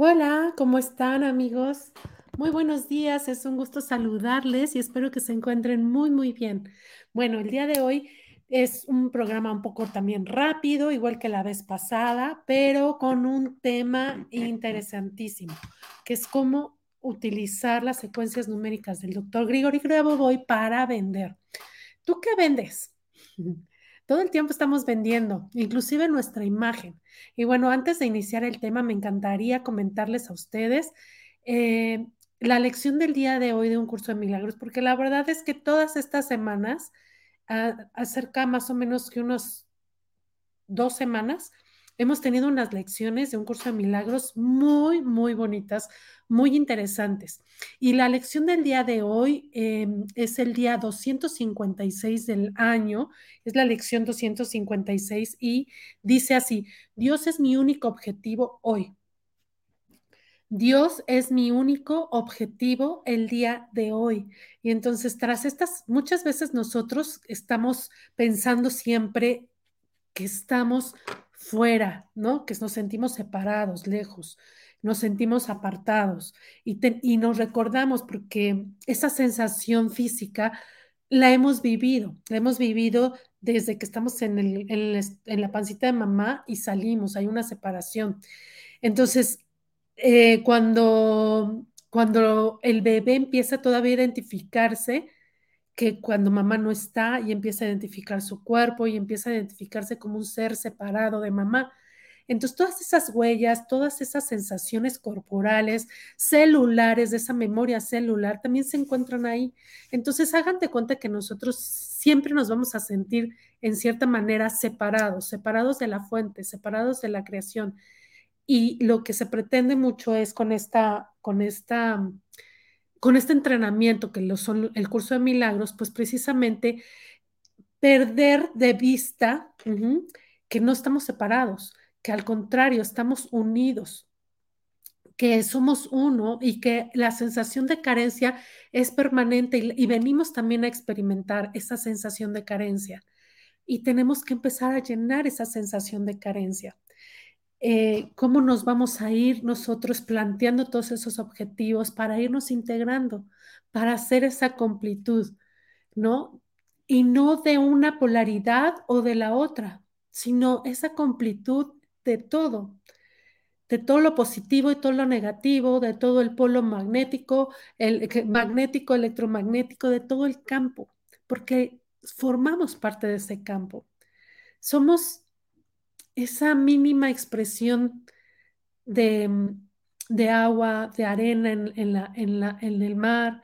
Hola, ¿cómo están amigos? Muy buenos días, es un gusto saludarles y espero que se encuentren muy, muy bien. Bueno, el día de hoy es un programa un poco también rápido, igual que la vez pasada, pero con un tema interesantísimo, que es cómo utilizar las secuencias numéricas del doctor Grigori Grabovoi para vender. ¿Tú qué vendes? Todo el tiempo estamos vendiendo, inclusive nuestra imagen. Y bueno, antes de iniciar el tema, me encantaría comentarles a ustedes eh, la lección del día de hoy de un curso de milagros, porque la verdad es que todas estas semanas, a, acerca más o menos que unos dos semanas, hemos tenido unas lecciones de un curso de milagros muy, muy bonitas, muy interesantes. Y la lección del día de hoy eh, es el día 256 del año, es la lección 256 y dice así, Dios es mi único objetivo hoy. Dios es mi único objetivo el día de hoy. Y entonces, tras estas, muchas veces nosotros estamos pensando siempre que estamos fuera, ¿no? Que nos sentimos separados, lejos, nos sentimos apartados y, y nos recordamos porque esa sensación física la hemos vivido, la hemos vivido desde que estamos en, el, en, en, la pancita de mamá y salimos, hay una separación. Entonces, eh, cuando, cuando el bebé empieza todavía a identificarse, que cuando mamá no está y empieza a identificar su cuerpo y empieza a identificarse como un ser separado de mamá. Entonces, todas esas huellas, todas esas sensaciones corporales, celulares, de esa memoria celular, también se encuentran ahí. Entonces, hagan de cuenta que nosotros siempre nos vamos a sentir en cierta manera separados, separados de la fuente, separados de la creación. Y lo que se pretende mucho es con esta, con esta con este entrenamiento que lo son el curso de milagros, pues precisamente perder de vista que no estamos separados, que al contrario estamos unidos, que somos uno y que la sensación de carencia es permanente y venimos también a experimentar esa sensación de carencia. Y tenemos que empezar a llenar esa sensación de carencia eh, cómo nos vamos a ir nosotros planteando todos esos objetivos para irnos integrando, para hacer esa completud, ¿no? Y no de una polaridad o de la otra, sino esa completud de todo, de todo lo positivo y todo lo negativo, de todo el polo magnético, el magnético, electromagnético, de todo el campo, porque formamos parte de ese campo. Somos esa mínima expresión de, mm, de agua, de arena en, en, la, en, la, en el mar,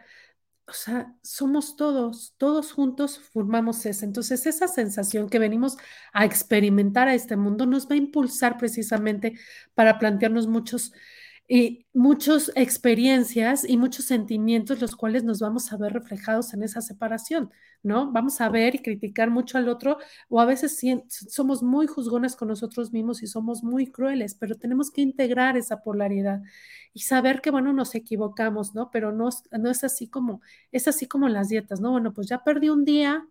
o sea, somos todos, todos juntos formamos eso. Entonces, esa sensación que venimos a experimentar a este mundo nos va a impulsar precisamente para plantearnos muchos y muchas experiencias y muchos sentimientos los cuales nos vamos a ver reflejados en esa separación, ¿no? Vamos a ver y criticar mucho al otro o a veces somos muy juzgones con nosotros mismos y somos muy crueles, pero tenemos que integrar esa polaridad y saber que, bueno, nos equivocamos, ¿no? Pero no, es así como, es así como las dietas, ¿no? Bueno, pues ya perdí un día,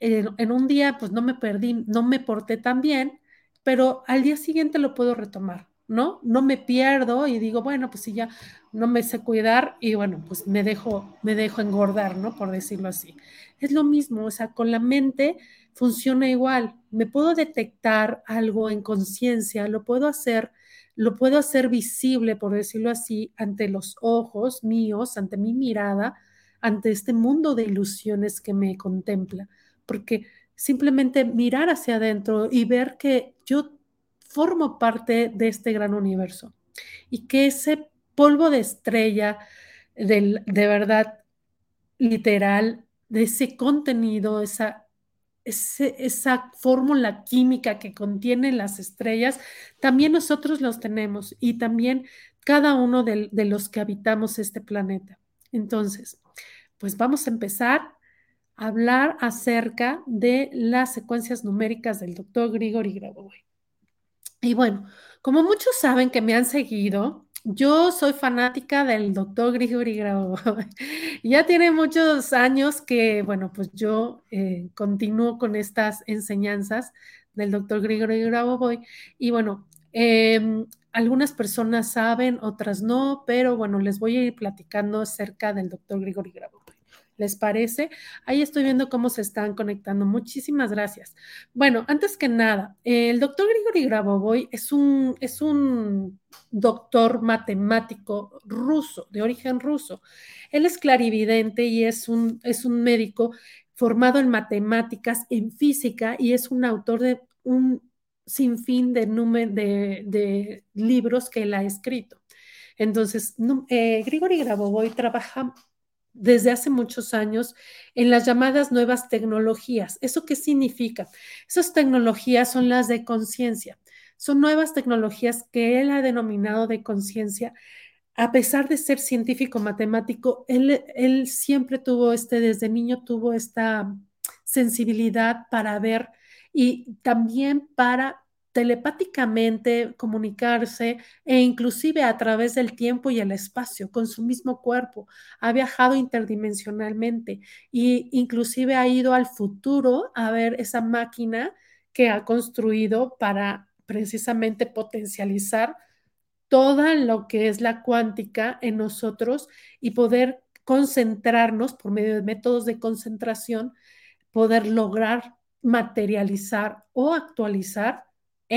en un día pues no me perdí, no me porté tan bien, pero al día siguiente lo puedo retomar, ¿no? No me pierdo y digo, bueno, pues si ya no me sé cuidar y bueno, pues me dejo, me dejo engordar, ¿no? Por decirlo así. Es lo mismo, o sea, con la mente funciona igual. Me puedo detectar algo en conciencia, lo puedo hacer, lo puedo hacer visible, por decirlo así, ante los ojos míos, ante mi mirada, ante este mundo de ilusiones que me contempla, porque simplemente mirar hacia adentro y ver que yo formo parte de este gran universo y que ese polvo de estrella del, de verdad literal, de ese contenido, esa, esa fórmula química que contiene las estrellas, también nosotros los tenemos y también cada uno de, de los que habitamos este planeta. Entonces, pues vamos a empezar a hablar acerca de las secuencias numéricas del doctor Grigori Grabovoi. Y bueno, como muchos saben que me han seguido, yo soy fanática del doctor Grigori Grabovoi. ya tiene muchos años que, bueno, pues yo eh, continúo con estas enseñanzas del doctor Grigori Grabovoi. Y bueno, Eh, algunas personas saben, otras no, pero bueno, les voy a ir platicando acerca del doctor Grigori Grabovoi. ¿Les parece? Ahí estoy viendo cómo se están conectando. Muchísimas gracias. Bueno, antes que nada, el doctor Grigori Grabovoi es un, es un doctor matemático ruso, de origen ruso. Él es clarividente y es un, es un médico formado en matemáticas, en física y es un autor de un sinfín de, de, de libros que él ha escrito. Entonces, eh, Grigori Grabovoi trabaja desde hace muchos años en las llamadas nuevas tecnologías. ¿Eso qué significa? Esas tecnologías son las de conciencia. Son nuevas tecnologías que él ha denominado de conciencia. A pesar de ser científico matemático, él, siempre tuvo este, desde niño tuvo esta sensibilidad para ver y también para telepáticamente comunicarse e inclusive a través del tiempo y el espacio con su mismo cuerpo. Ha viajado interdimensionalmente e inclusive ha ido al futuro a ver esa máquina que ha construido para precisamente potencializar toda lo que es la cuántica en nosotros y poder concentrarnos por medio de métodos de concentración, poder lograr materializar o actualizar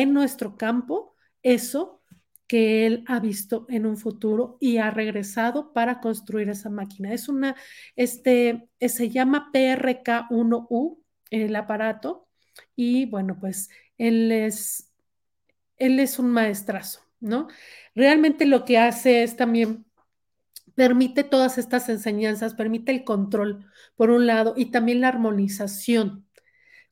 en nuestro campo eso que él ha visto en un futuro y ha regresado para construir esa máquina. Es una, este, se llama PRK1U, el aparato, y bueno, pues él es, él es un maestrazo, ¿no? Realmente lo que hace es también permite todas estas enseñanzas, permite el control, por un lado, y también la armonización,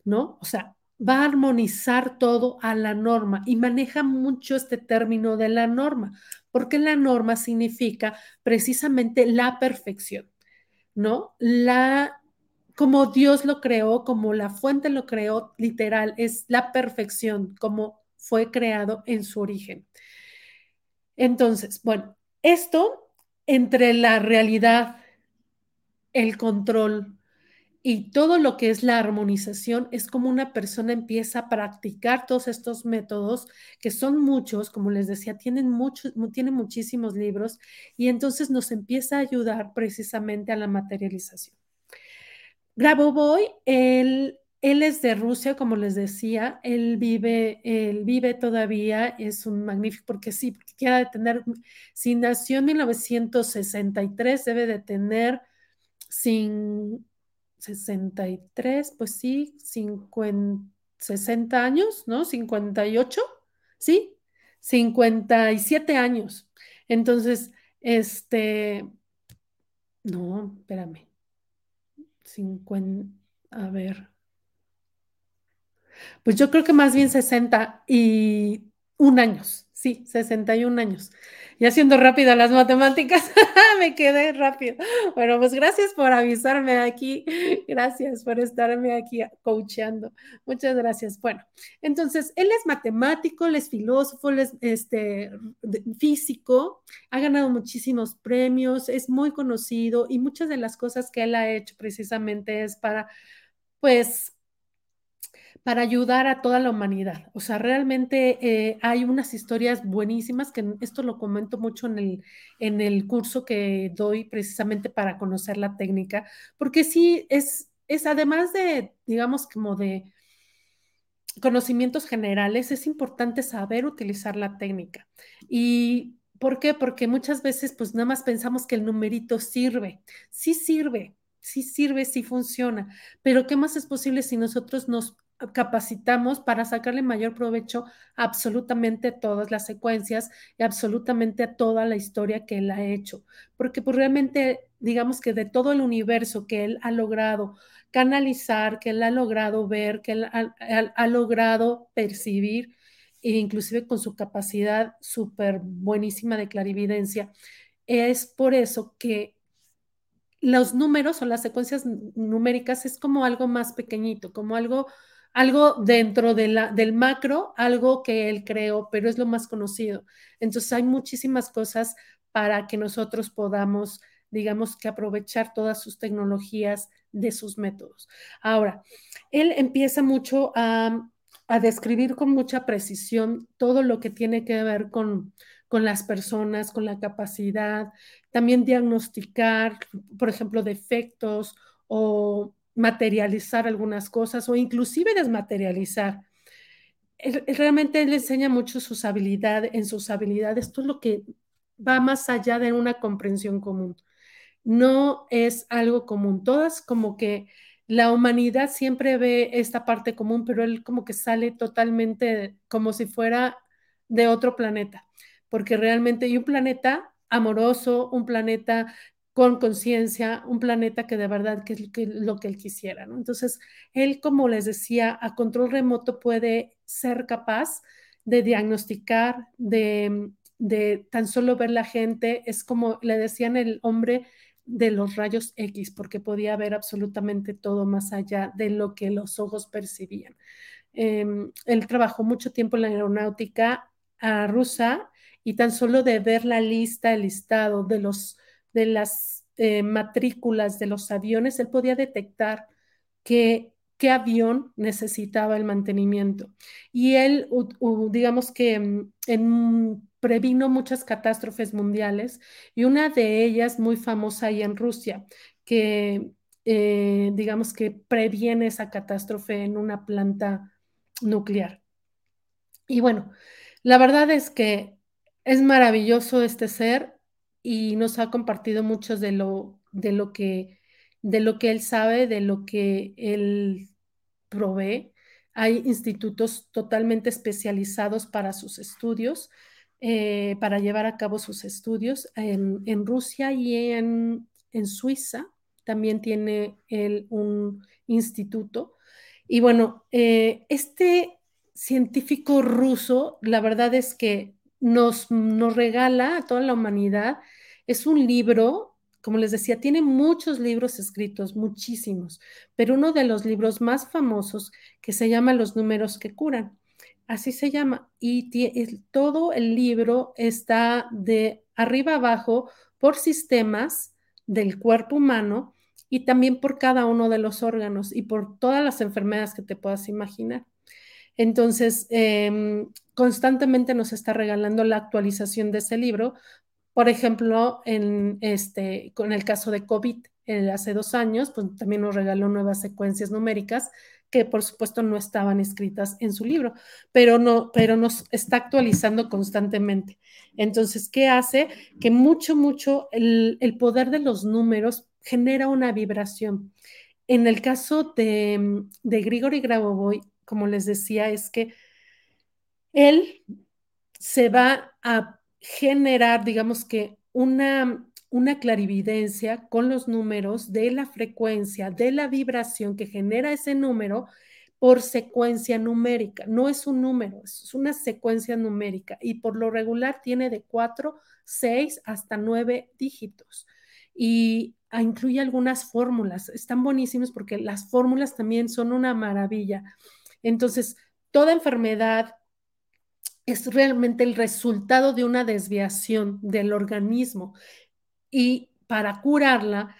¿no? O sea, va a armonizar todo a la norma y maneja mucho este término de la norma, porque la norma significa precisamente la perfección, ¿no? La como Dios lo creó, como la fuente lo creó, literal, es la perfección, como fue creado en su origen. Entonces, bueno, esto entre la realidad, el control, y todo lo que es la armonización es como una persona empieza a practicar todos estos métodos, que son muchos, como les decía, tienen, muchos, tienen muchísimos libros, y entonces nos empieza a ayudar precisamente a la materialización. Grabovoi, él, él es de Rusia, como les decía, él vive, él vive todavía, es un magnífico, porque sí, porque quiera de tener, si nació en 1963, debe de tener sin 63, pues sí, 50, 60 años, ¿no? 58, ¿sí? 57 años. Entonces, este, no, espérame. 50, a ver. Pues yo creo que más bien 60 y un años, sí, 61 años. Y haciendo rápido las matemáticas, me quedé rápido. Bueno, pues gracias por avisarme aquí. Gracias por estarme aquí coachando. Muchas gracias. Bueno, entonces, él es matemático, él es filósofo, él es este, físico, ha ganado muchísimos premios, es muy conocido y muchas de las cosas que él ha hecho precisamente es para, pues, para ayudar a toda la humanidad. O sea, realmente eh, hay unas historias buenísimas, que esto lo comento mucho en el, en el curso que doy precisamente para conocer la técnica, porque sí, es, es además de, digamos, como de conocimientos generales, es importante saber utilizar la técnica. ¿Y por qué? Porque muchas veces pues nada más pensamos que el numerito sirve. Sí sirve, sí sirve, sí funciona, pero ¿qué más es posible si nosotros nos capacitamos para sacarle mayor provecho a absolutamente todas las secuencias y absolutamente a toda la historia que él ha hecho. Porque pues realmente, digamos que de todo el universo que él ha logrado canalizar, que él ha logrado ver, que él ha, logrado percibir, e inclusive con su capacidad súper buenísima de clarividencia, es por eso que los números o las secuencias numéricas es como algo más pequeñito, como algo algo dentro del macro, algo que él creó, pero es lo más conocido. Entonces hay muchísimas cosas para que nosotros podamos, digamos, que aprovechar todas sus tecnologías de sus métodos. Ahora, él empieza mucho a, a describir con mucha precisión todo lo que tiene que ver con, con las personas, con la capacidad, también diagnosticar, por ejemplo, defectos o materializar algunas cosas o inclusive desmaterializar. realmente él enseña mucho sus habilidades, en sus habilidades, todo lo que va más allá de una comprensión común. No es algo común. Todas como que la humanidad siempre ve esta parte común, pero él como que sale totalmente como si fuera de otro planeta, porque realmente hay un planeta amoroso, un planeta con conciencia, un planeta que de verdad que es lo que él quisiera. Entonces, él, como les decía, a control remoto puede ser capaz de diagnosticar, de, de tan solo ver la gente, es como le decían el hombre de los rayos X, porque podía ver absolutamente todo más allá de lo que los ojos percibían. Em, él trabajó mucho tiempo en la aeronáutica rusa y tan solo de ver la lista, el listado de, los, de las eh, matrículas de los aviones, él podía detectar que qué avión necesitaba el mantenimiento. Y él, digamos que mm, previno muchas catástrofes mundiales y una de ellas muy famosa ahí en Rusia, que eh, digamos que previene esa catástrofe en una planta nuclear. Y bueno, la verdad es que es maravilloso este ser y nos ha compartido mucho de lo, de lo que de lo que él sabe, de lo que él provee. Hay institutos totalmente especializados para sus estudios, eh, para llevar a cabo sus estudios en, en Rusia y en, en, Suiza. También tiene él un instituto. Y bueno, eh, este científico ruso, la verdad es que nos, nos regala a toda la humanidad, es un libro como les decía, tiene muchos libros escritos, muchísimos, pero uno de los libros más famosos que se llama Los números que curan. Así se llama. Y todo el libro está de arriba abajo por sistemas del cuerpo humano y también por cada uno de los órganos y por todas las enfermedades que te puedas imaginar. Entonces, em, constantemente nos está regalando la actualización de ese libro por ejemplo, en este, con el caso de COVID, eh, hace dos años, pues también nos regaló nuevas secuencias numéricas que por supuesto no estaban escritas en su libro, pero, no, pero nos está actualizando constantemente. Entonces, ¿qué hace? Que mucho, mucho el, el poder de los números genera una vibración. En el caso de, de Grigori Grabovoi, como les decía, es que él se va a generar, digamos que, una, una clarividencia con los números de la frecuencia, de la vibración que genera ese número por secuencia numérica. No es un número, es una secuencia numérica y por lo regular tiene de 4, 6 hasta 9 dígitos. Y incluye algunas fórmulas. Están buenísimos porque las fórmulas también son una maravilla. Entonces, toda enfermedad, es realmente el resultado de una desviación del organismo. Y para curarla,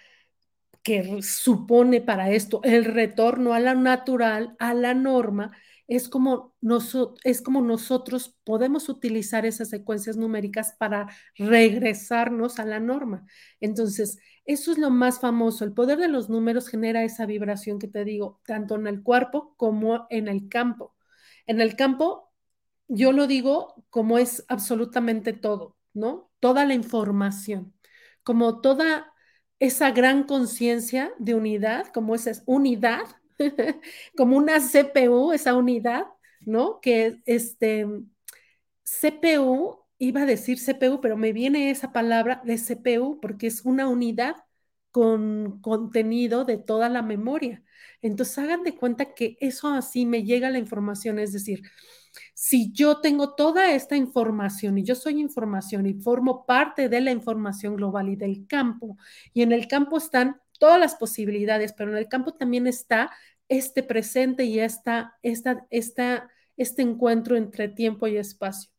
que supone para esto el retorno a la natural, a la norma, es como, es como nosotros podemos utilizar esas secuencias numéricas para regresarnos a la norma. Entonces, eso es lo más famoso. El poder de los números genera esa vibración que te digo, tanto en el cuerpo como en el campo. En el campo yo lo digo como es absolutamente todo, ¿no? Toda la información, como toda esa gran conciencia de unidad, como esa unidad, como una CPU, esa unidad, ¿no? Que este CPU, iba a decir CPU, pero me viene esa palabra de CPU porque es una unidad con contenido de toda la memoria. Entonces hagan de cuenta que eso así me llega la información, es decir, si yo tengo toda esta información y yo soy información y formo parte de la información global y del campo, y en el campo están todas las posibilidades, pero en el campo también está este presente y esta, esta, esta, este encuentro entre tiempo y espacio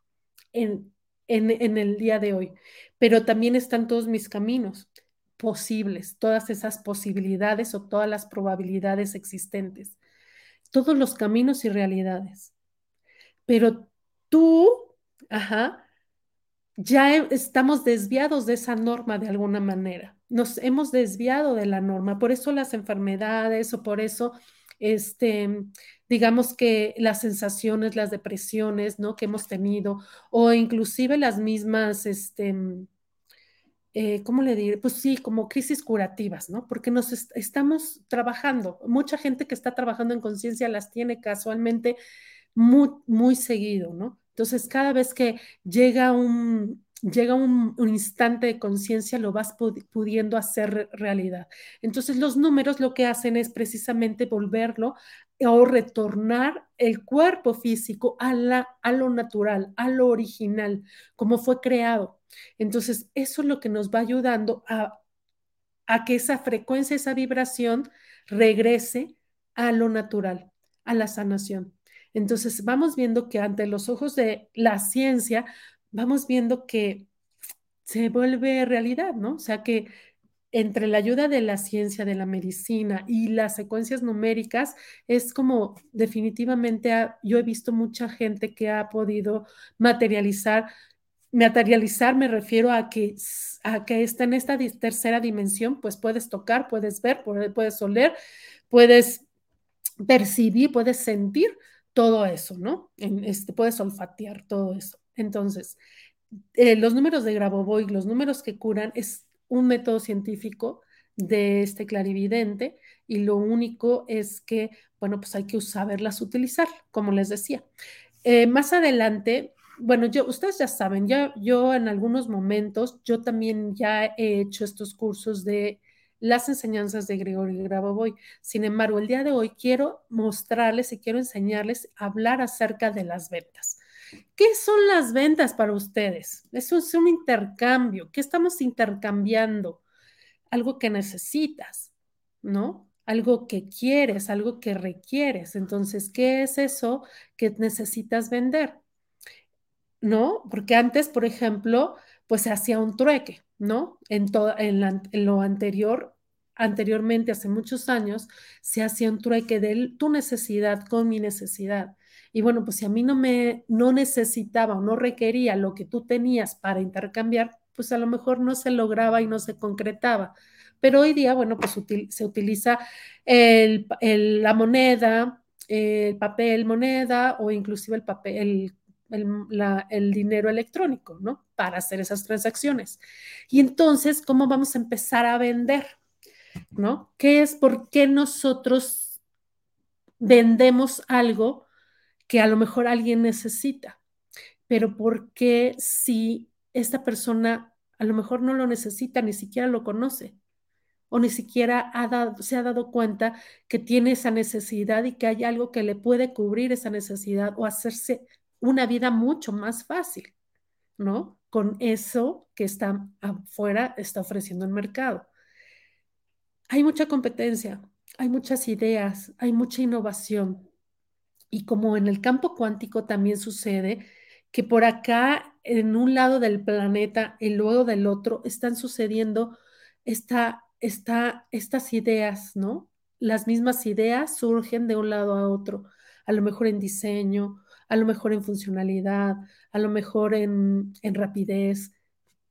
en, en, en el día de hoy. Pero también están todos mis caminos posibles, todas esas posibilidades o todas las probabilidades existentes, todos los caminos y realidades pero tú, ajá, ya estamos desviados de esa norma de alguna manera. Nos hemos desviado de la norma. Por eso las enfermedades o por eso, este, digamos que las sensaciones, las depresiones, ¿no? Que hemos tenido o inclusive las mismas, este, eh, ¿cómo le diré? Pues sí, como crisis curativas, ¿no? Porque nos estamos trabajando. Mucha gente que está trabajando en conciencia las tiene casualmente muy, seguido, ¿no? Entonces, cada vez que llega un, llega un, instante de conciencia, lo vas pudiendo hacer realidad. Entonces, los números lo que hacen es precisamente volverlo o retornar el cuerpo físico a, la, a lo natural, a lo original, como fue creado. Entonces, eso es lo que nos va ayudando a, a que esa frecuencia, esa vibración regrese a lo natural, a la sanación. Entonces, vamos viendo que ante los ojos de la ciencia, vamos viendo que se vuelve realidad, ¿no? O sea que entre la ayuda de la ciencia, de la medicina y las secuencias numéricas, es como definitivamente yo he visto mucha gente que ha podido materializar. Materializar me refiero a que, a que está en esta tercera dimensión, pues puedes tocar, puedes ver, puedes oler, puedes percibir, puedes sentir todo eso, ¿no? En este, puedes olfatear todo eso. Entonces, eh, los números de Grabovoi, los números que curan, es un método científico de este clarividente y lo único es que, bueno, pues hay que saberlas utilizar, como les decía. Eh, más adelante, bueno, yo, ustedes ya saben, ya yo en algunos momentos, yo también ya he hecho estos cursos de las enseñanzas de Gregorio Grabovoi. Sin embargo, el día de hoy quiero mostrarles y quiero enseñarles a hablar acerca de las ventas. ¿Qué son las ventas para ustedes? Eso es un intercambio. ¿Qué estamos intercambiando? Algo que necesitas, ¿no? Algo que quieres, algo que requieres. Entonces, ¿qué es eso que necesitas vender? ¿No? Porque antes, por ejemplo, pues se hacía un trueque, ¿no? En, en, lo anterior, anteriormente, hace muchos años, se hacía un trueque de tu necesidad con mi necesidad. Y bueno, pues si a mí no me no necesitaba o no requería lo que tú tenías para intercambiar, pues a lo mejor no se lograba y no se concretaba. Pero hoy día, bueno, pues se utiliza el, la moneda, el papel moneda o inclusive el papel, el, dinero electrónico, ¿no? Para hacer esas transacciones. Y entonces, ¿cómo vamos a empezar a vender? ¿No? ¿Qué es por qué nosotros vendemos algo que a lo mejor alguien necesita? Pero ¿por qué si esta persona a lo mejor no lo necesita, ni siquiera lo conoce? o ni siquiera se ha dado cuenta que tiene esa necesidad y que hay algo que le puede cubrir esa necesidad o hacerse una vida mucho más fácil, ¿no? Con eso que está afuera, está ofreciendo el mercado. Hay mucha competencia, hay muchas ideas, hay mucha innovación. Y como en el campo cuántico también sucede, que por acá, en un lado del planeta y luego del otro, están sucediendo esta, esta, estas ideas, ¿no? Las mismas ideas surgen de un lado a otro, a lo mejor en diseño, a lo mejor en funcionalidad, a lo mejor en, en rapidez,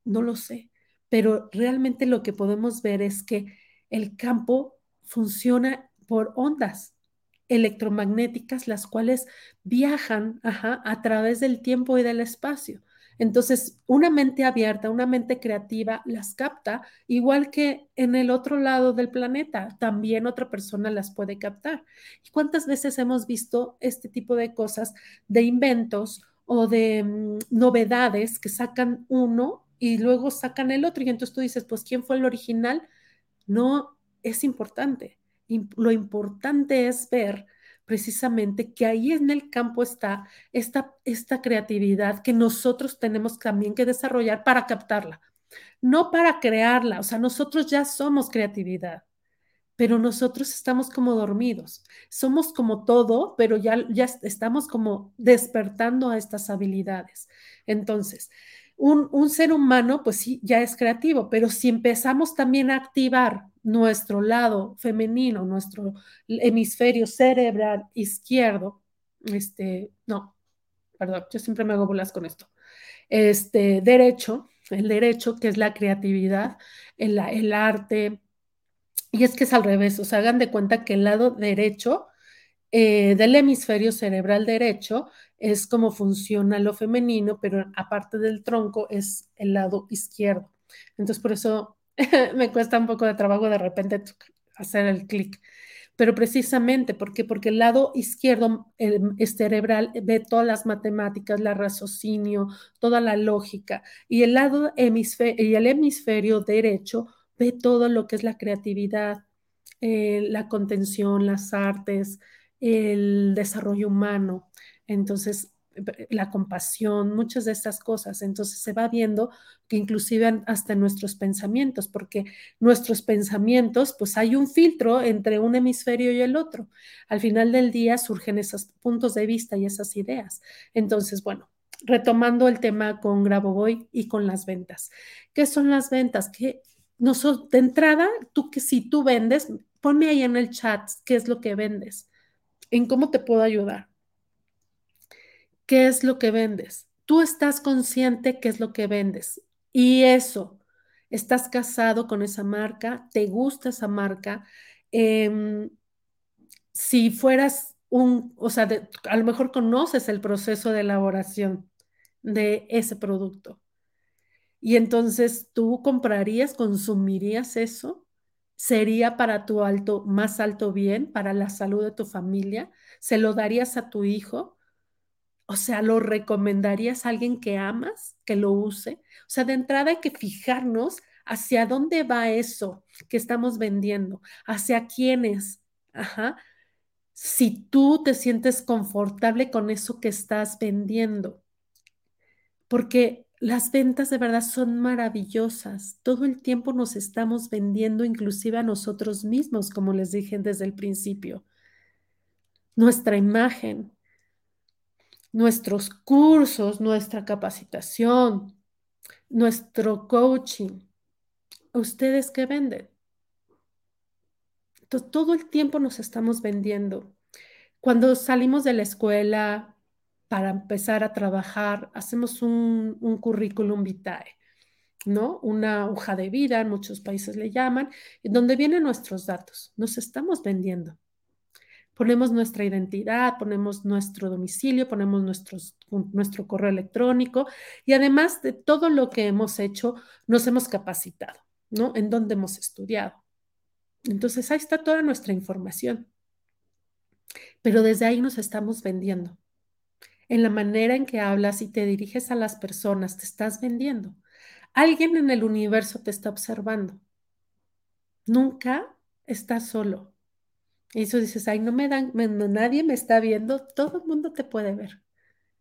no lo sé, pero realmente lo que podemos ver es que el campo funciona por ondas electromagnéticas, las cuales viajan a través del tiempo y del espacio. Entonces, una mente abierta, una mente creativa las capta, igual que en el otro lado del planeta, también otra persona las puede captar. ¿Y cuántas veces hemos visto este tipo de cosas, de inventos o de mm, novedades que sacan uno y luego sacan el otro? Y entonces tú dices, pues, ¿quién fue el original? No es importante. Lo importante es ver precisamente que ahí en el campo está esta, esta creatividad que nosotros tenemos también que desarrollar para captarla, no para crearla, o sea, nosotros ya somos creatividad, pero nosotros estamos como dormidos, somos como todo, pero ya, ya estamos como despertando a estas habilidades. Entonces, un, ser humano, pues sí, ya es creativo, pero si empezamos también a activar nuestro lado femenino, nuestro hemisferio cerebral izquierdo, este, no, perdón, yo siempre me hago bolas con esto. Este derecho, el derecho que es la creatividad, el, el arte, y es que es al revés, o sea, hagan de cuenta que el lado derecho eh, del hemisferio cerebral derecho es como funciona lo femenino, pero aparte del tronco es el lado izquierdo. Entonces, por eso me cuesta un poco de trabajo de repente hacer el clic. Pero precisamente, ¿por qué? Porque el lado izquierdo el, cerebral ve todas las matemáticas, la raciocinio, toda la lógica, y el lado hemisferio, y el hemisferio derecho ve todo lo que es la creatividad, eh, la contención, las artes, el desarrollo humano. Entonces, la compasión, muchas de estas cosas. Entonces se va viendo que inclusive hasta nuestros pensamientos, porque nuestros pensamientos, pues hay un filtro entre un hemisferio y el otro. Al final del día surgen esos puntos de vista y esas ideas. Entonces, bueno, retomando el tema con Grabovoi y con las ventas. ¿Qué son las ventas? Que nosotros, de entrada, tú que si tú vendes, ponme ahí en el chat qué es lo que vendes, en cómo te puedo ayudar qué es lo que vendes. Tú estás consciente qué es lo que vendes. Y eso, estás casado con esa marca, te gusta esa marca. Em, si fueras un, o sea, a lo mejor conoces el proceso de elaboración de ese producto. Y entonces tú comprarías, consumirías eso. ¿Sería para tu alto, más alto bien, para la salud de tu familia? ¿Se lo darías a tu hijo? O sea, ¿lo recomendarías a alguien que amas que lo use? O sea, de entrada hay que fijarnos hacia dónde va eso que estamos vendiendo, hacia quiénes. Ajá. Si tú te sientes confortable con eso que estás vendiendo, porque las ventas de verdad son maravillosas. Todo el tiempo nos estamos vendiendo, inclusive a nosotros mismos, como les dije desde el principio. Nuestra imagen, nuestros cursos, nuestra capacitación, nuestro coaching. ¿Ustedes qué venden? Entonces, todo el tiempo nos estamos vendiendo. Cuando salimos de la escuela para empezar a trabajar, hacemos un, un currículum vitae, ¿no? Una hoja de vida, en muchos países le llaman, donde vienen nuestros datos. Nos estamos vendiendo ponemos nuestra identidad, ponemos nuestro domicilio, ponemos nuestro correo electrónico y además de todo lo que hemos hecho, nos hemos capacitado, ¿no? En dónde hemos estudiado. Entonces ahí está toda nuestra información. Pero desde ahí nos estamos vendiendo. En la manera en que hablas y te diriges a las personas, te estás vendiendo. Alguien en el universo te está observando. Nunca estás solo. Y eso dices, ay, no me dan, nadie me está viendo, todo el mundo te puede ver.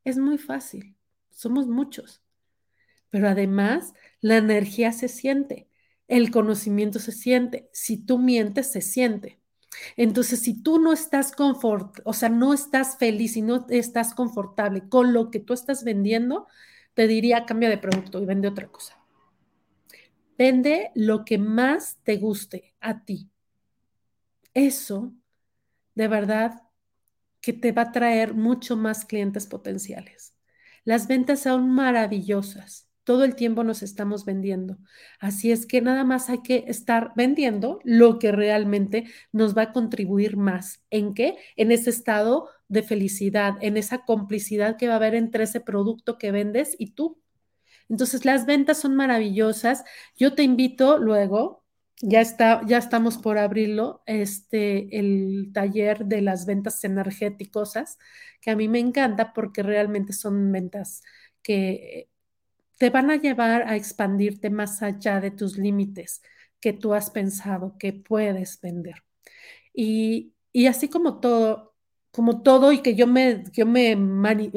Es muy fácil, somos muchos. Pero además, la energía se siente, el conocimiento se siente, si tú mientes, se siente. Entonces, si tú no estás confort, o sea, no estás feliz y no estás confortable con lo que tú estás vendiendo, te diría cambia de producto y vende otra cosa. Vende lo que más te guste a ti, eso de verdad que te va a traer mucho más clientes potenciales. Las ventas son maravillosas. Todo el tiempo nos estamos vendiendo. Así es que nada más hay que estar vendiendo lo que realmente nos va a contribuir más. ¿En qué? En ese estado de felicidad, en esa complicidad que va a haber entre ese producto que vendes y tú. Entonces, las ventas son maravillosas. Yo te invito luego ya está, ya estamos por abrirlo, este, el taller de las ventas energéticas, que a mí me encanta porque realmente son ventas que te van a llevar a expandirte más allá de tus límites que tú has pensado que puedes vender. Y, y así como todo, como todo y que yo me, yo me,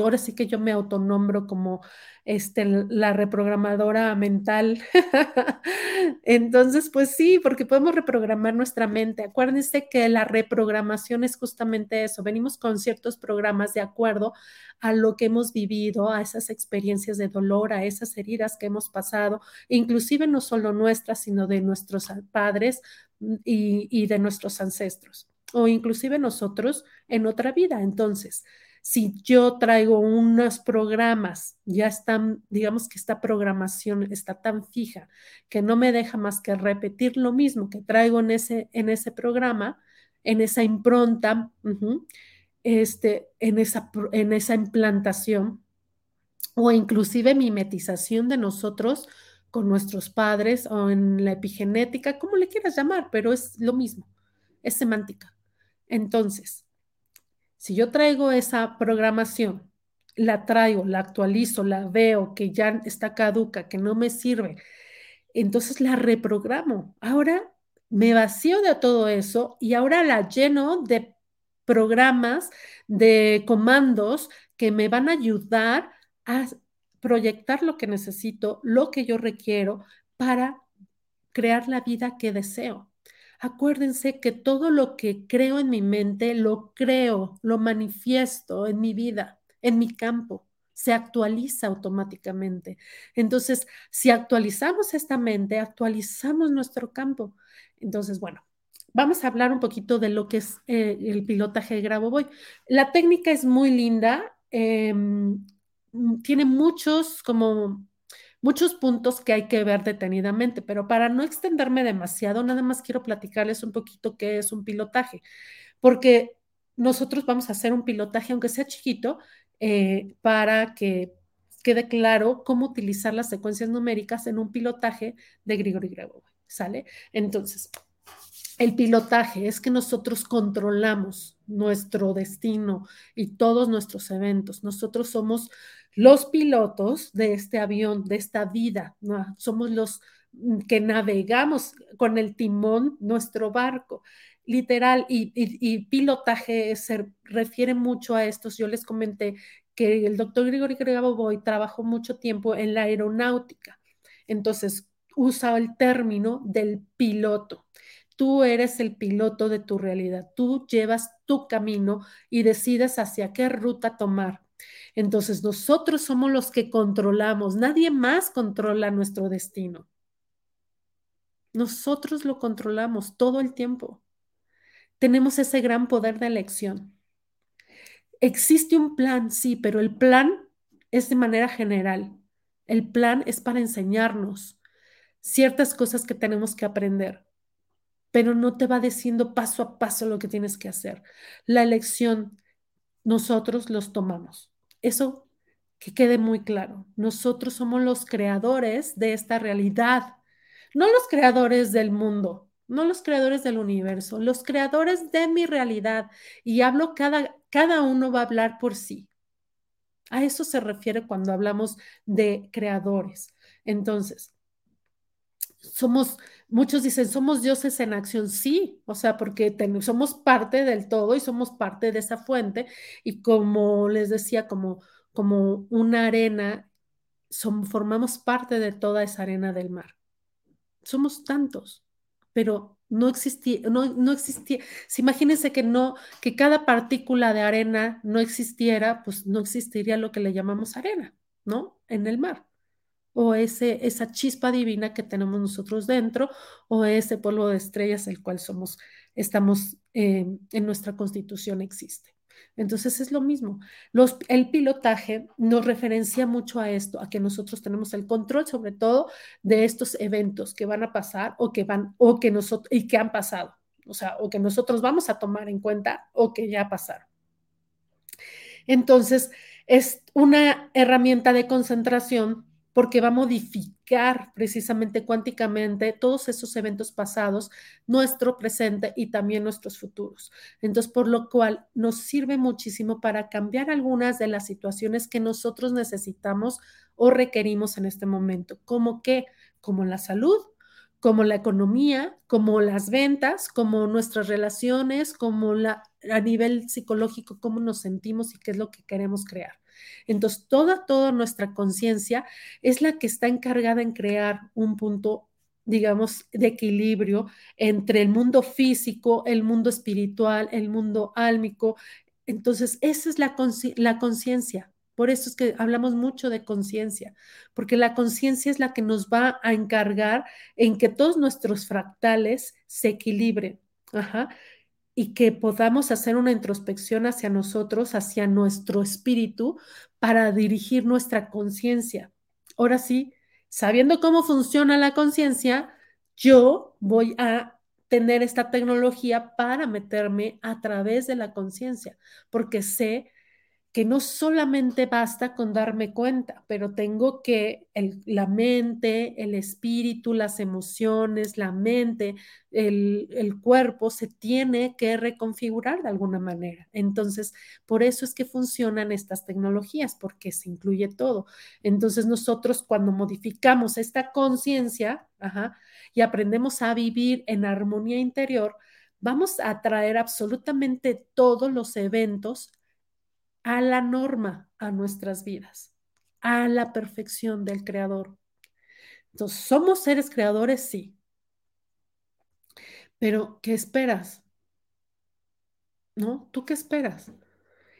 ahora sí que yo me autonombro como este, la reprogramadora mental. Entonces, pues sí, porque podemos reprogramar nuestra mente. Acuérdense que la reprogramación es justamente eso. Venimos con ciertos programas de acuerdo a lo que hemos vivido, a esas experiencias de dolor, a esas heridas que hemos pasado, inclusive no solo nuestras, sino de nuestros padres mm, y, y de nuestros ancestros o inclusive nosotros en otra vida. Entonces, Si yo traigo unos programas, ya están, digamos que esta programación está tan fija que no me deja más que repetir lo mismo que traigo en ese, en ese programa, en esa impronta, este, en, esa, en esa implantación o inclusive mimetización de nosotros con nuestros padres o en la epigenética, como le quieras llamar, pero es lo mismo, es semántica. Entonces, si yo traigo esa programación, la traigo, la actualizo, la veo que ya está caduca, que no me sirve, entonces la reprogramo. Ahora me vacío de todo eso y ahora la lleno de programas, de comandos que me van a ayudar a proyectar lo que necesito, lo que yo requiero para crear la vida que deseo. Acuérdense que todo lo que creo en mi mente, lo creo, lo manifiesto en mi vida, en mi campo, se actualiza automáticamente. Entonces, si actualizamos esta mente, actualizamos nuestro campo. Entonces, bueno, vamos a hablar un poquito de lo que es eh, el pilotaje de Grabo La técnica es muy linda. Em, tiene muchos, como muchos puntos que hay que ver detenidamente, pero para no extenderme demasiado, nada más quiero platicarles un poquito qué es un pilotaje, porque nosotros vamos a hacer un pilotaje, aunque sea chiquito, eh, para que quede claro cómo utilizar las secuencias numéricas en un pilotaje de Grigori Grego, ¿sale? Entonces, el pilotaje es que nosotros controlamos nuestro destino y todos nuestros eventos. Nosotros somos los pilotos de este avión, de esta vida, somos los mm, que navegamos con el timón nuestro barco. Literal, y, pilotaje se refiere mucho a estos. Yo les comenté que el doctor Grigori Boy trabajó mucho tiempo en la aeronáutica. Entonces, usa el término del piloto. Tú eres el piloto de tu realidad. Tú llevas tu camino y decides hacia qué ruta tomar. Entonces nosotros somos los que controlamos, nadie más controla nuestro destino. Nosotros lo controlamos todo el tiempo. Tenemos ese gran poder de elección. Existe un plan, sí, pero el plan es de manera general. El plan es para enseñarnos ciertas cosas que tenemos que aprender, pero no te va diciendo paso a paso lo que tienes que hacer. La elección nosotros los tomamos. Eso que quede muy claro. Nosotros somos los creadores de esta realidad, no los creadores del mundo, no los creadores del universo, los creadores de mi realidad. Y hablo, cada, cada uno va a hablar por sí. A eso se refiere cuando hablamos de creadores. Entonces, somos, muchos dicen, somos dioses en acción, sí, o sea, porque somos parte del todo y somos parte de esa fuente y como les decía, como, como una arena, formamos parte de toda esa arena del mar. Somos tantos, pero no existía, no, no existía, si imagínense que no, que cada partícula de arena no existiera, pues no existiría lo que le llamamos arena, ¿no? En el mar o ese, esa chispa divina que tenemos nosotros dentro, o ese polvo de estrellas el cual somos, estamos eh, en nuestra constitución existe. Entonces es lo mismo. El pilotaje nos referencia mucho a esto, a que nosotros tenemos el control sobre todo de estos eventos que van a pasar o que van o que nosotros y que han pasado, o sea, o que nosotros vamos a tomar en cuenta o que ya pasaron. Entonces, es una herramienta de concentración porque va a modificar precisamente cuánticamente todos esos eventos pasados, nuestro presente y también nuestros futuros. Entonces, por lo cual nos sirve muchísimo para cambiar algunas de las situaciones que nosotros necesitamos o requerimos en este momento, como que, como la salud, como la economía, como las ventas, como nuestras relaciones, como la, a nivel psicológico, cómo nos sentimos y qué es lo que queremos crear. Entonces, toda, toda nuestra conciencia es la que está encargada en crear un punto digamos, de equilibrio entre el mundo físico, el mundo espiritual, el mundo álmico. Entonces, esa es la conciencia. Por eso es que hablamos mucho de conciencia, porque la conciencia es la que nos va a encargar en que todos nuestros fractales se equilibren. Ajá y que podamos hacer una introspección hacia nosotros, hacia nuestro espíritu, para dirigir nuestra conciencia. Ahora sí, sabiendo cómo funciona la conciencia, yo voy a tener esta tecnología para meterme a través de la conciencia, porque sé que no solamente basta con darme cuenta, pero tengo que la mente, el espíritu, las emociones, la mente, el, el, cuerpo se tiene que reconfigurar de alguna manera. Entonces, por eso es que funcionan estas tecnologías, porque se incluye todo. Entonces, nosotros cuando modificamos esta conciencia y aprendemos a vivir en armonía interior, vamos a traer absolutamente todos los eventos a la norma a nuestras vidas, a la perfección del creador. Entonces, ¿somos seres creadores? Sí. Pero, ¿qué esperas? ¿No? ¿Tú qué esperas?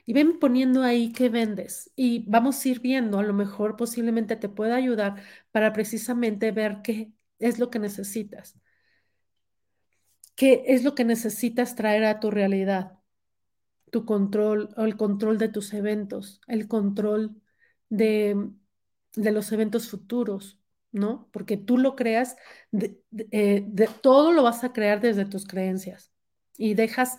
Y ven poniendo ahí qué vendes y vamos a ir viendo, a lo mejor posiblemente te pueda ayudar para precisamente ver qué es lo que necesitas. ¿Qué es lo que necesitas traer a tu realidad? Tu control o el control de tus eventos, el control de, de los eventos futuros, ¿no? Porque tú lo creas, de, eh, de, todo lo vas a crear desde tus creencias y dejas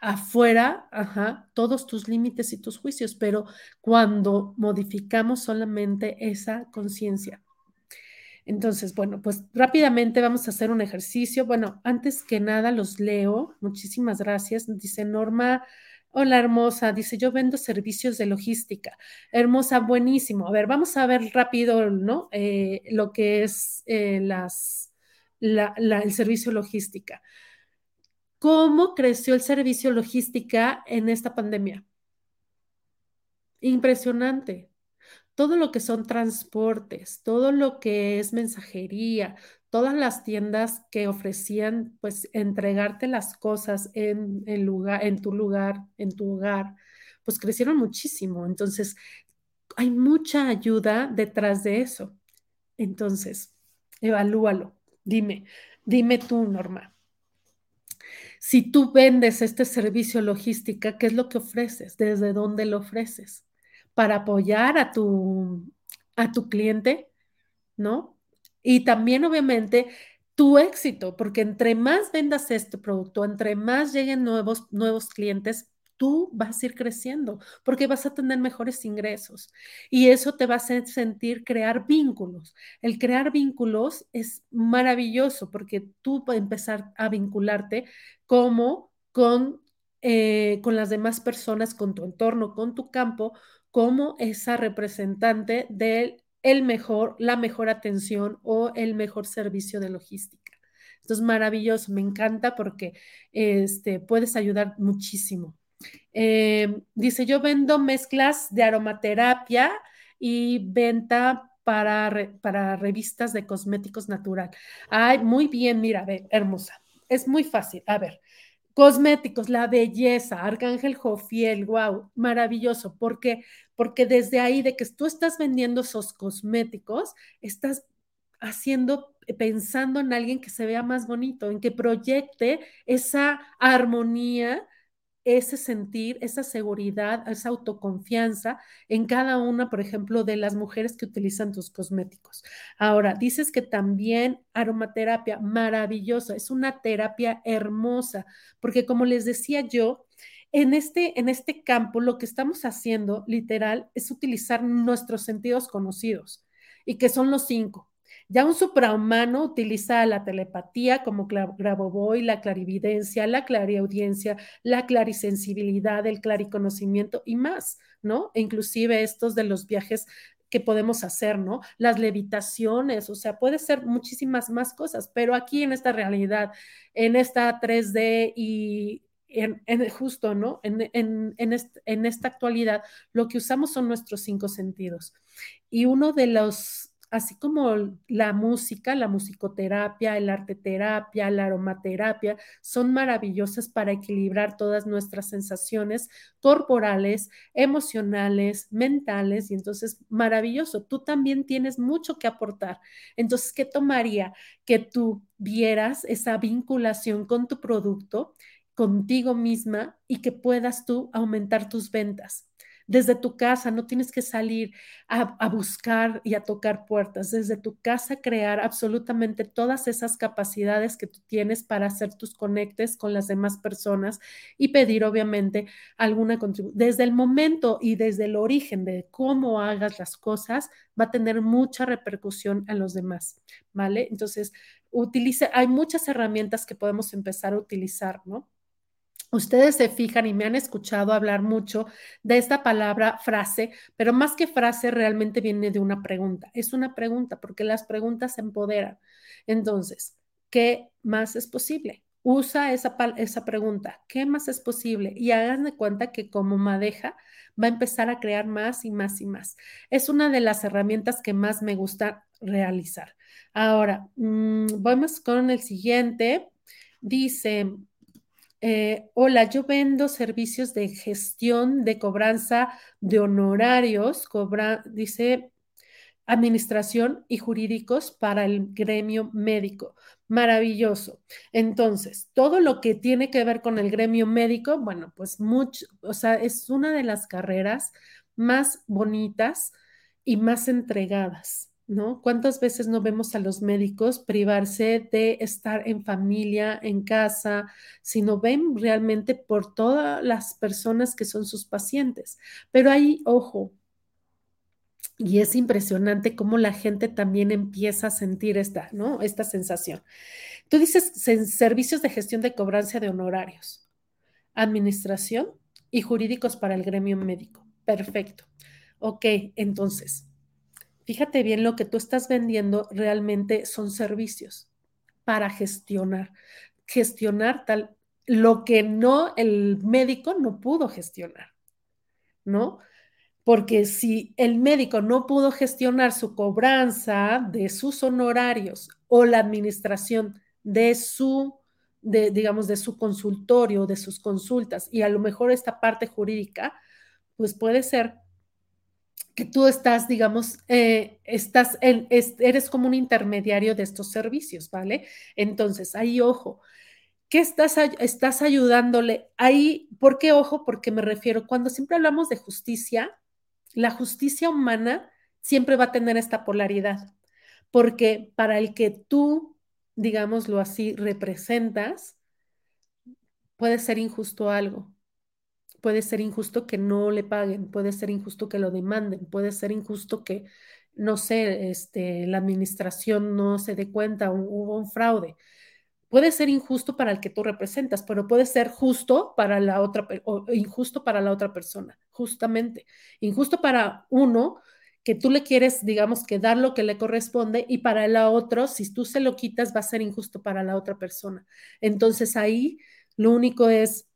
afuera ajá, todos tus límites y tus juicios, pero cuando modificamos solamente esa conciencia. Entonces, bueno, pues rápidamente vamos a hacer un ejercicio. Bueno, antes que nada los leo. Muchísimas gracias. Dice Norma Hola, hermosa. Dice, yo vendo servicios de logística. Hermosa, buenísimo. A ver, vamos a ver rápido, ¿no? Eh, lo que es eh, el servicio logística. ¿Cómo creció el servicio logística en esta pandemia? Impresionante. Todo lo que son transportes, todo lo que es mensajería, todas las tiendas que ofrecían pues entregarte las cosas en, lugar, en tu lugar, en tu hogar, pues crecieron muchísimo. Entonces, hay mucha ayuda detrás de eso. Entonces, evalúalo. Dime, dime tú, Norma. Si tú vendes este servicio logística, ¿qué es lo que ofreces? ¿Desde dónde lo ofreces? Para apoyar a tu, a tu cliente, ¿no? Y también, obviamente, tu éxito, porque entre más vendas este producto, entre más lleguen nuevos, nuevos clientes, tú vas a ir creciendo porque vas a tener mejores ingresos y eso te va a hacer sentir crear vínculos. El crear vínculos es maravilloso porque tú puedes empezar a vincularte como con, eh, con las demás personas, con tu entorno, con tu campo, como esa representante del el mejor, la mejor atención o el mejor servicio de logística. Esto es maravilloso, me encanta porque este, puedes ayudar muchísimo. Eh, dice, yo vendo mezclas de aromaterapia y venta para, para revistas de cosméticos natural. Ay, muy bien, mira, ve, hermosa. Es muy fácil. A ver, cosméticos, la belleza, Arcángel Jofiel, wow, maravilloso, porque porque desde ahí de que tú estás vendiendo esos cosméticos, estás haciendo, pensando en alguien que se vea más bonito, en que proyecte esa armonía, ese sentir, esa seguridad, esa autoconfianza en cada una, por ejemplo, de las mujeres que utilizan tus cosméticos. Ahora, dices que también aromaterapia, maravillosa, es una terapia hermosa, porque como les decía yo, en este, en este campo lo que estamos haciendo literal es utilizar nuestros sentidos conocidos y que son los cinco. Ya un suprahumano utiliza la telepatía como Grabovoi, la clarividencia, la clariaudiencia, la clarisensibilidad, el clariconocimiento y más, ¿no? E inclusive estos de los viajes que podemos hacer, ¿no? Las levitaciones, o sea, puede ser muchísimas más cosas, pero aquí en esta realidad, en esta 3D y en, justo, ¿no? En, en, en, esta actualidad, lo que usamos son nuestros cinco sentidos. Y uno de los, así como la música, la musicoterapia, el arte terapia, la aromaterapia, son maravillosas para equilibrar todas nuestras sensaciones corporales, emocionales, mentales, y entonces maravilloso. Tú también tienes mucho que aportar. Entonces, ¿qué tomaría? Que tú vieras esa vinculación con tu producto contigo misma y que puedas tú aumentar tus ventas desde tu casa, no tienes que salir a, a, buscar y a tocar puertas, desde tu casa crear absolutamente todas esas capacidades que tú tienes para hacer tus conectes con las demás personas y pedir obviamente alguna contribución. Desde el momento y desde el origen de cómo hagas las cosas, va a tener mucha repercusión en los demás, ¿vale? Entonces, utilice, hay muchas herramientas que podemos empezar a utilizar, ¿no? Ustedes se fijan y me han escuchado hablar mucho de esta palabra frase, pero más que frase realmente viene de una pregunta. Es una pregunta porque las preguntas empoderan. Entonces, ¿qué más es posible? Usa esa, esa pregunta, ¿qué más es posible? Y hagan de cuenta que como madeja va a empezar a crear más y más y más. Es una de las herramientas que más me gusta realizar. Ahora, mmm, vamos con el siguiente. Dice, eh, hola, yo vendo servicios de gestión de cobranza de honorarios, dice administración y jurídicos para el gremio médico. Maravilloso. Entonces, todo lo que tiene que ver con el gremio médico, bueno, pues mucho, o sea, es una de las carreras más bonitas y más entregadas. ¿No? ¿Cuántas veces no vemos a los médicos privarse de estar en familia, en casa, sino ven realmente por todas las personas que son sus pacientes? Pero ahí, ojo, y es impresionante cómo la gente también empieza a sentir esta, ¿no? Esta sensación. Tú dices servicios de gestión de cobranza de honorarios, administración y jurídicos para el gremio médico. Perfecto. Ok, entonces, Fíjate bien, lo que tú estás vendiendo realmente son servicios para gestionar, gestionar tal, lo que no el médico no pudo gestionar, ¿no? Porque si el médico no pudo gestionar su cobranza de sus honorarios o la administración de su, de, digamos, de su consultorio, de sus consultas, y a lo mejor esta parte jurídica, pues puede ser que tú estás, digamos, eh, estás en, eres como un intermediario de estos servicios, ¿vale? Entonces, ahí ojo, ¿qué estás, estás ayudándole? Ahí, ¿por qué ojo? Porque me refiero, cuando siempre hablamos de justicia, la justicia humana siempre va a tener esta polaridad, porque para el que tú, digámoslo así, representas, puede ser injusto algo, puede ser injusto que no le paguen, puede ser injusto que lo demanden, puede ser injusto que, no sé, este, la administración no se dé cuenta, hubo un fraude. Puede ser injusto para el que tú representas, pero puede ser justo para la otra injusto para la otra persona, justamente. Injusto para uno que tú le quieres, digamos, que dar lo que le corresponde y para el otro, si tú se lo quitas, va a ser injusto para la otra persona. Entonces ahí lo único es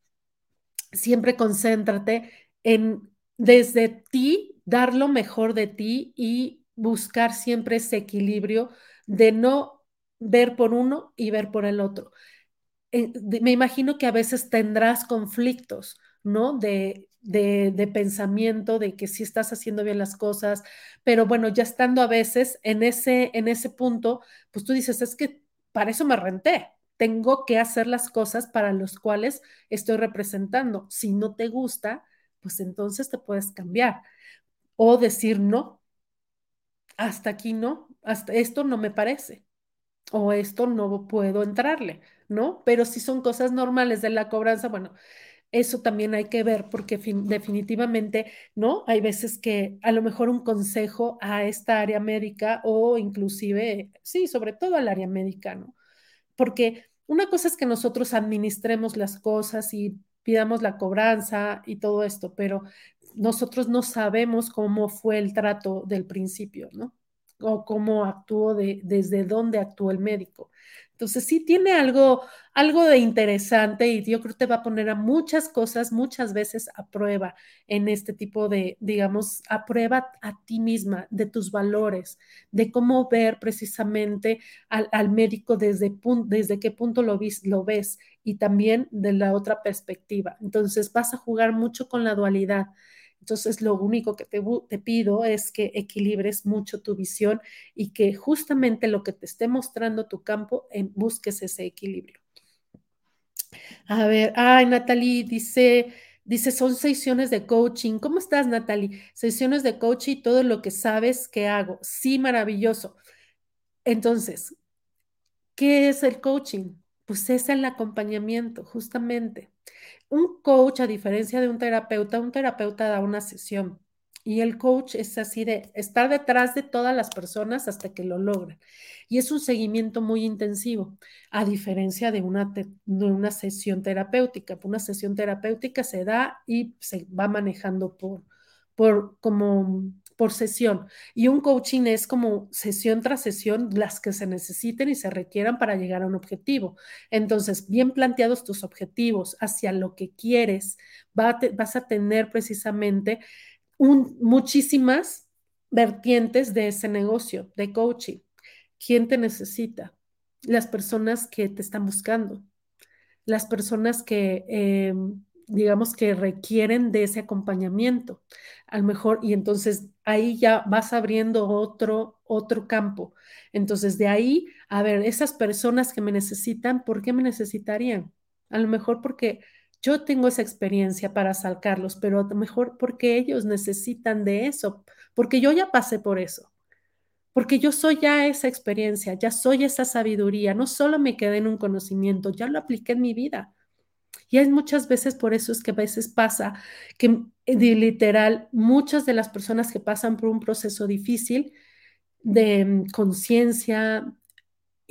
siempre concéntrate en desde ti, dar lo mejor de ti y buscar siempre ese equilibrio de no ver por uno y ver por el otro. Eh, me imagino que a veces tendrás conflictos, ¿no? De, de, pensamiento, de que sí estás haciendo bien las cosas, pero bueno, ya estando a veces en ese, en ese punto, pues tú dices, es que para eso me renté, tengo que hacer las cosas para los cuales estoy representando. Si no te gusta, pues entonces te puedes cambiar o decir no, hasta aquí no, hasta esto no me parece o esto no puedo entrarle, ¿no? Pero si son cosas normales de la cobranza, bueno, eso también hay que ver porque definitivamente, ¿no? Hay veces que a lo mejor un consejo a esta área médica o inclusive, sí, sobre todo al área médica, ¿no? Porque una cosa es que nosotros administremos las cosas y pidamos la cobranza y todo esto, pero nosotros no sabemos cómo fue el trato del principio, ¿no? O cómo actuó de, desde dónde actuó el médico. Entonces sí tiene algo, algo de interesante y yo creo que te va a poner a muchas cosas muchas veces a prueba en este tipo de, digamos, a prueba a ti misma de tus valores, de cómo ver precisamente al, médico desde, desde qué punto lo, vis, lo ves y también de la otra perspectiva. Entonces vas a jugar mucho con la dualidad entonces, lo único que te, pido es que equilibres mucho tu visión y que justamente lo que te esté mostrando tu campo, en, busques ese equilibrio. A ver, ay, Natalie dice, dice, son sesiones de coaching. ¿Cómo estás, Natalie? Sesiones de coaching todo lo que sabes que hago. Sí, maravilloso. Entonces, ¿qué es el coaching? Pues es el acompañamiento, justamente. Un coach, a diferencia de un terapeuta, un terapeuta da una sesión y el coach es así de estar detrás de todas las personas hasta que lo logren. Y es un seguimiento muy intensivo, a diferencia de una, de una sesión terapéutica. Una sesión terapéutica se da y se va manejando por, por como por sesión. Y un coaching es como sesión tras sesión las que se necesiten y se requieran para llegar a un objetivo. Entonces, bien planteados tus objetivos hacia lo que quieres, vas a tener precisamente muchísimas vertientes de ese negocio, de coaching. ¿Quién te necesita? Las personas que te están buscando, las personas que, em, digamos, que requieren de ese acompañamiento. A lo mejor, y entonces ahí ya vas abriendo otro, otro campo. Entonces, de ahí, a ver, esas personas que me necesitan, ¿por qué me necesitarían? A lo mejor porque yo tengo esa experiencia para sacarlos, pero a lo mejor porque ellos necesitan de eso, porque yo ya pasé por eso, porque yo soy ya esa experiencia, ya soy esa sabiduría, no solo me quedé en un conocimiento, ya lo apliqué en mi vida. Y hay muchas veces por eso es que a veces pasa que literal muchas de las personas que pasan por un proceso difícil de mm, conciencia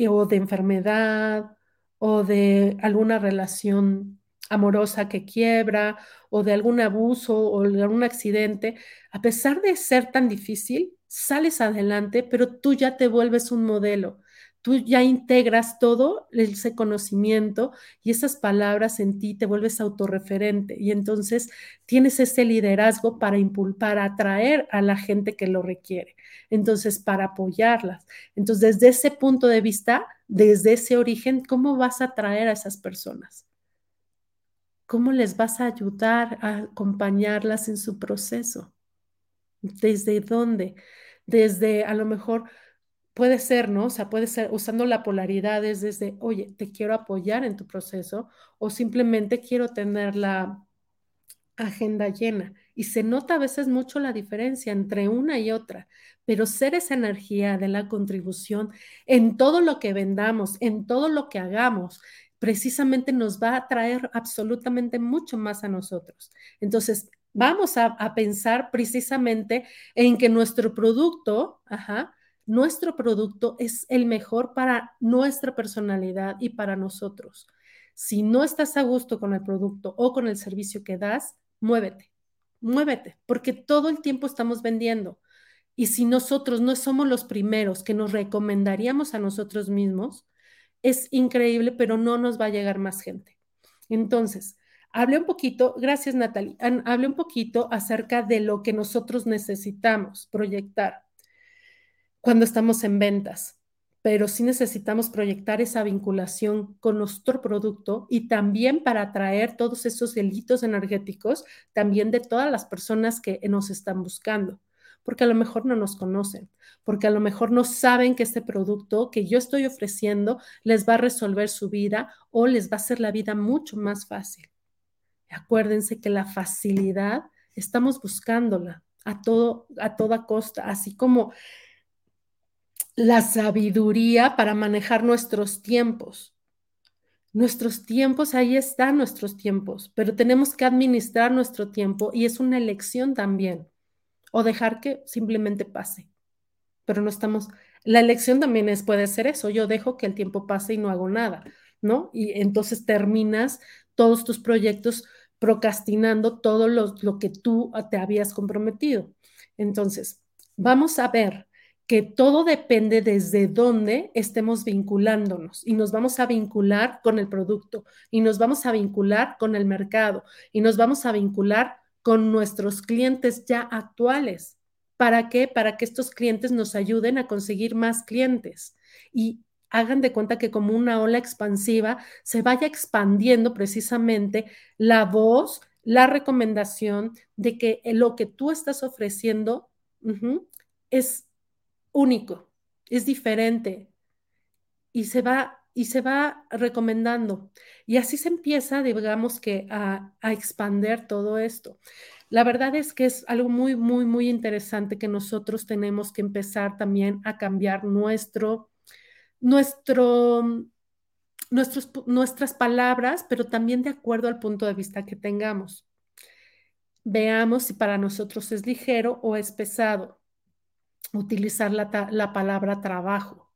o de enfermedad o de alguna relación amorosa que quiebra o de algún abuso o de algún accidente, a pesar de ser tan difícil, sales adelante, pero tú ya te vuelves un modelo. Tú ya integras todo ese conocimiento y esas palabras en ti, te vuelves autorreferente y entonces tienes ese liderazgo para, para atraer a la gente que lo requiere. Entonces, para apoyarlas. Entonces, desde ese punto de vista, desde ese origen, ¿cómo vas a atraer a esas personas? ¿Cómo les vas a ayudar a acompañarlas en su proceso? ¿Desde dónde? Desde a lo mejor puede ser, ¿no? O sea, puede ser usando la polaridad desde, oye, te quiero apoyar en tu proceso o simplemente quiero tener la agenda llena. Y se nota a veces mucho la diferencia entre una y otra, pero ser esa energía de la contribución en todo lo que vendamos, en todo lo que hagamos, precisamente nos va a traer absolutamente mucho más a nosotros. Entonces, vamos a, pensar precisamente en que nuestro producto, ajá, nuestro producto es el mejor para nuestra personalidad y para nosotros. Si no estás a gusto con el producto o con el servicio que das, muévete, muévete, porque todo el tiempo estamos vendiendo. Y si nosotros no somos los primeros que nos recomendaríamos a nosotros mismos, es increíble, pero no nos va a llegar más gente. Entonces, hablé un poquito, gracias Natalie, hablé un poquito acerca de lo que nosotros necesitamos proyectar cuando estamos en ventas, pero sí necesitamos proyectar esa vinculación con nuestro producto y también para atraer todos esos delitos energéticos también de todas las personas que nos están buscando porque a lo mejor no nos conocen, porque a lo mejor no saben que este producto que yo estoy ofreciendo les va a resolver su vida o les va a hacer la vida mucho más fácil. Acuérdense que la facilidad estamos buscándola a todo a toda costa, así como la sabiduría para manejar nuestros tiempos. Nuestros tiempos, ahí están nuestros tiempos, pero tenemos que administrar nuestro tiempo y es una elección también o dejar que simplemente pase. Pero no estamos, la elección también es, puede ser eso, yo dejo que el tiempo pase y no hago nada, ¿no? Y entonces terminas todos tus proyectos procrastinando todo lo, lo que tú te habías comprometido. Entonces, vamos a ver que todo depende desde dónde estemos vinculándonos y nos vamos a vincular con el producto y nos vamos a vincular con el mercado y nos vamos a vincular con nuestros clientes ya actuales. ¿Para qué? Para que estos clientes nos ayuden a conseguir más clientes y hagan de cuenta que como una ola expansiva se vaya expandiendo precisamente la voz, la recomendación de que lo que tú estás ofreciendo es único, es diferente y se va y se va recomendando. Y así se empieza, digamos que, a, a expander todo esto. La verdad es que es algo muy, muy, muy interesante que nosotros tenemos que empezar también a cambiar nuestro, nuestro, nuestros, nuestras palabras, pero también de acuerdo al punto de vista que tengamos. Veamos si para nosotros es ligero o es pesado utilizar la, la palabra trabajo.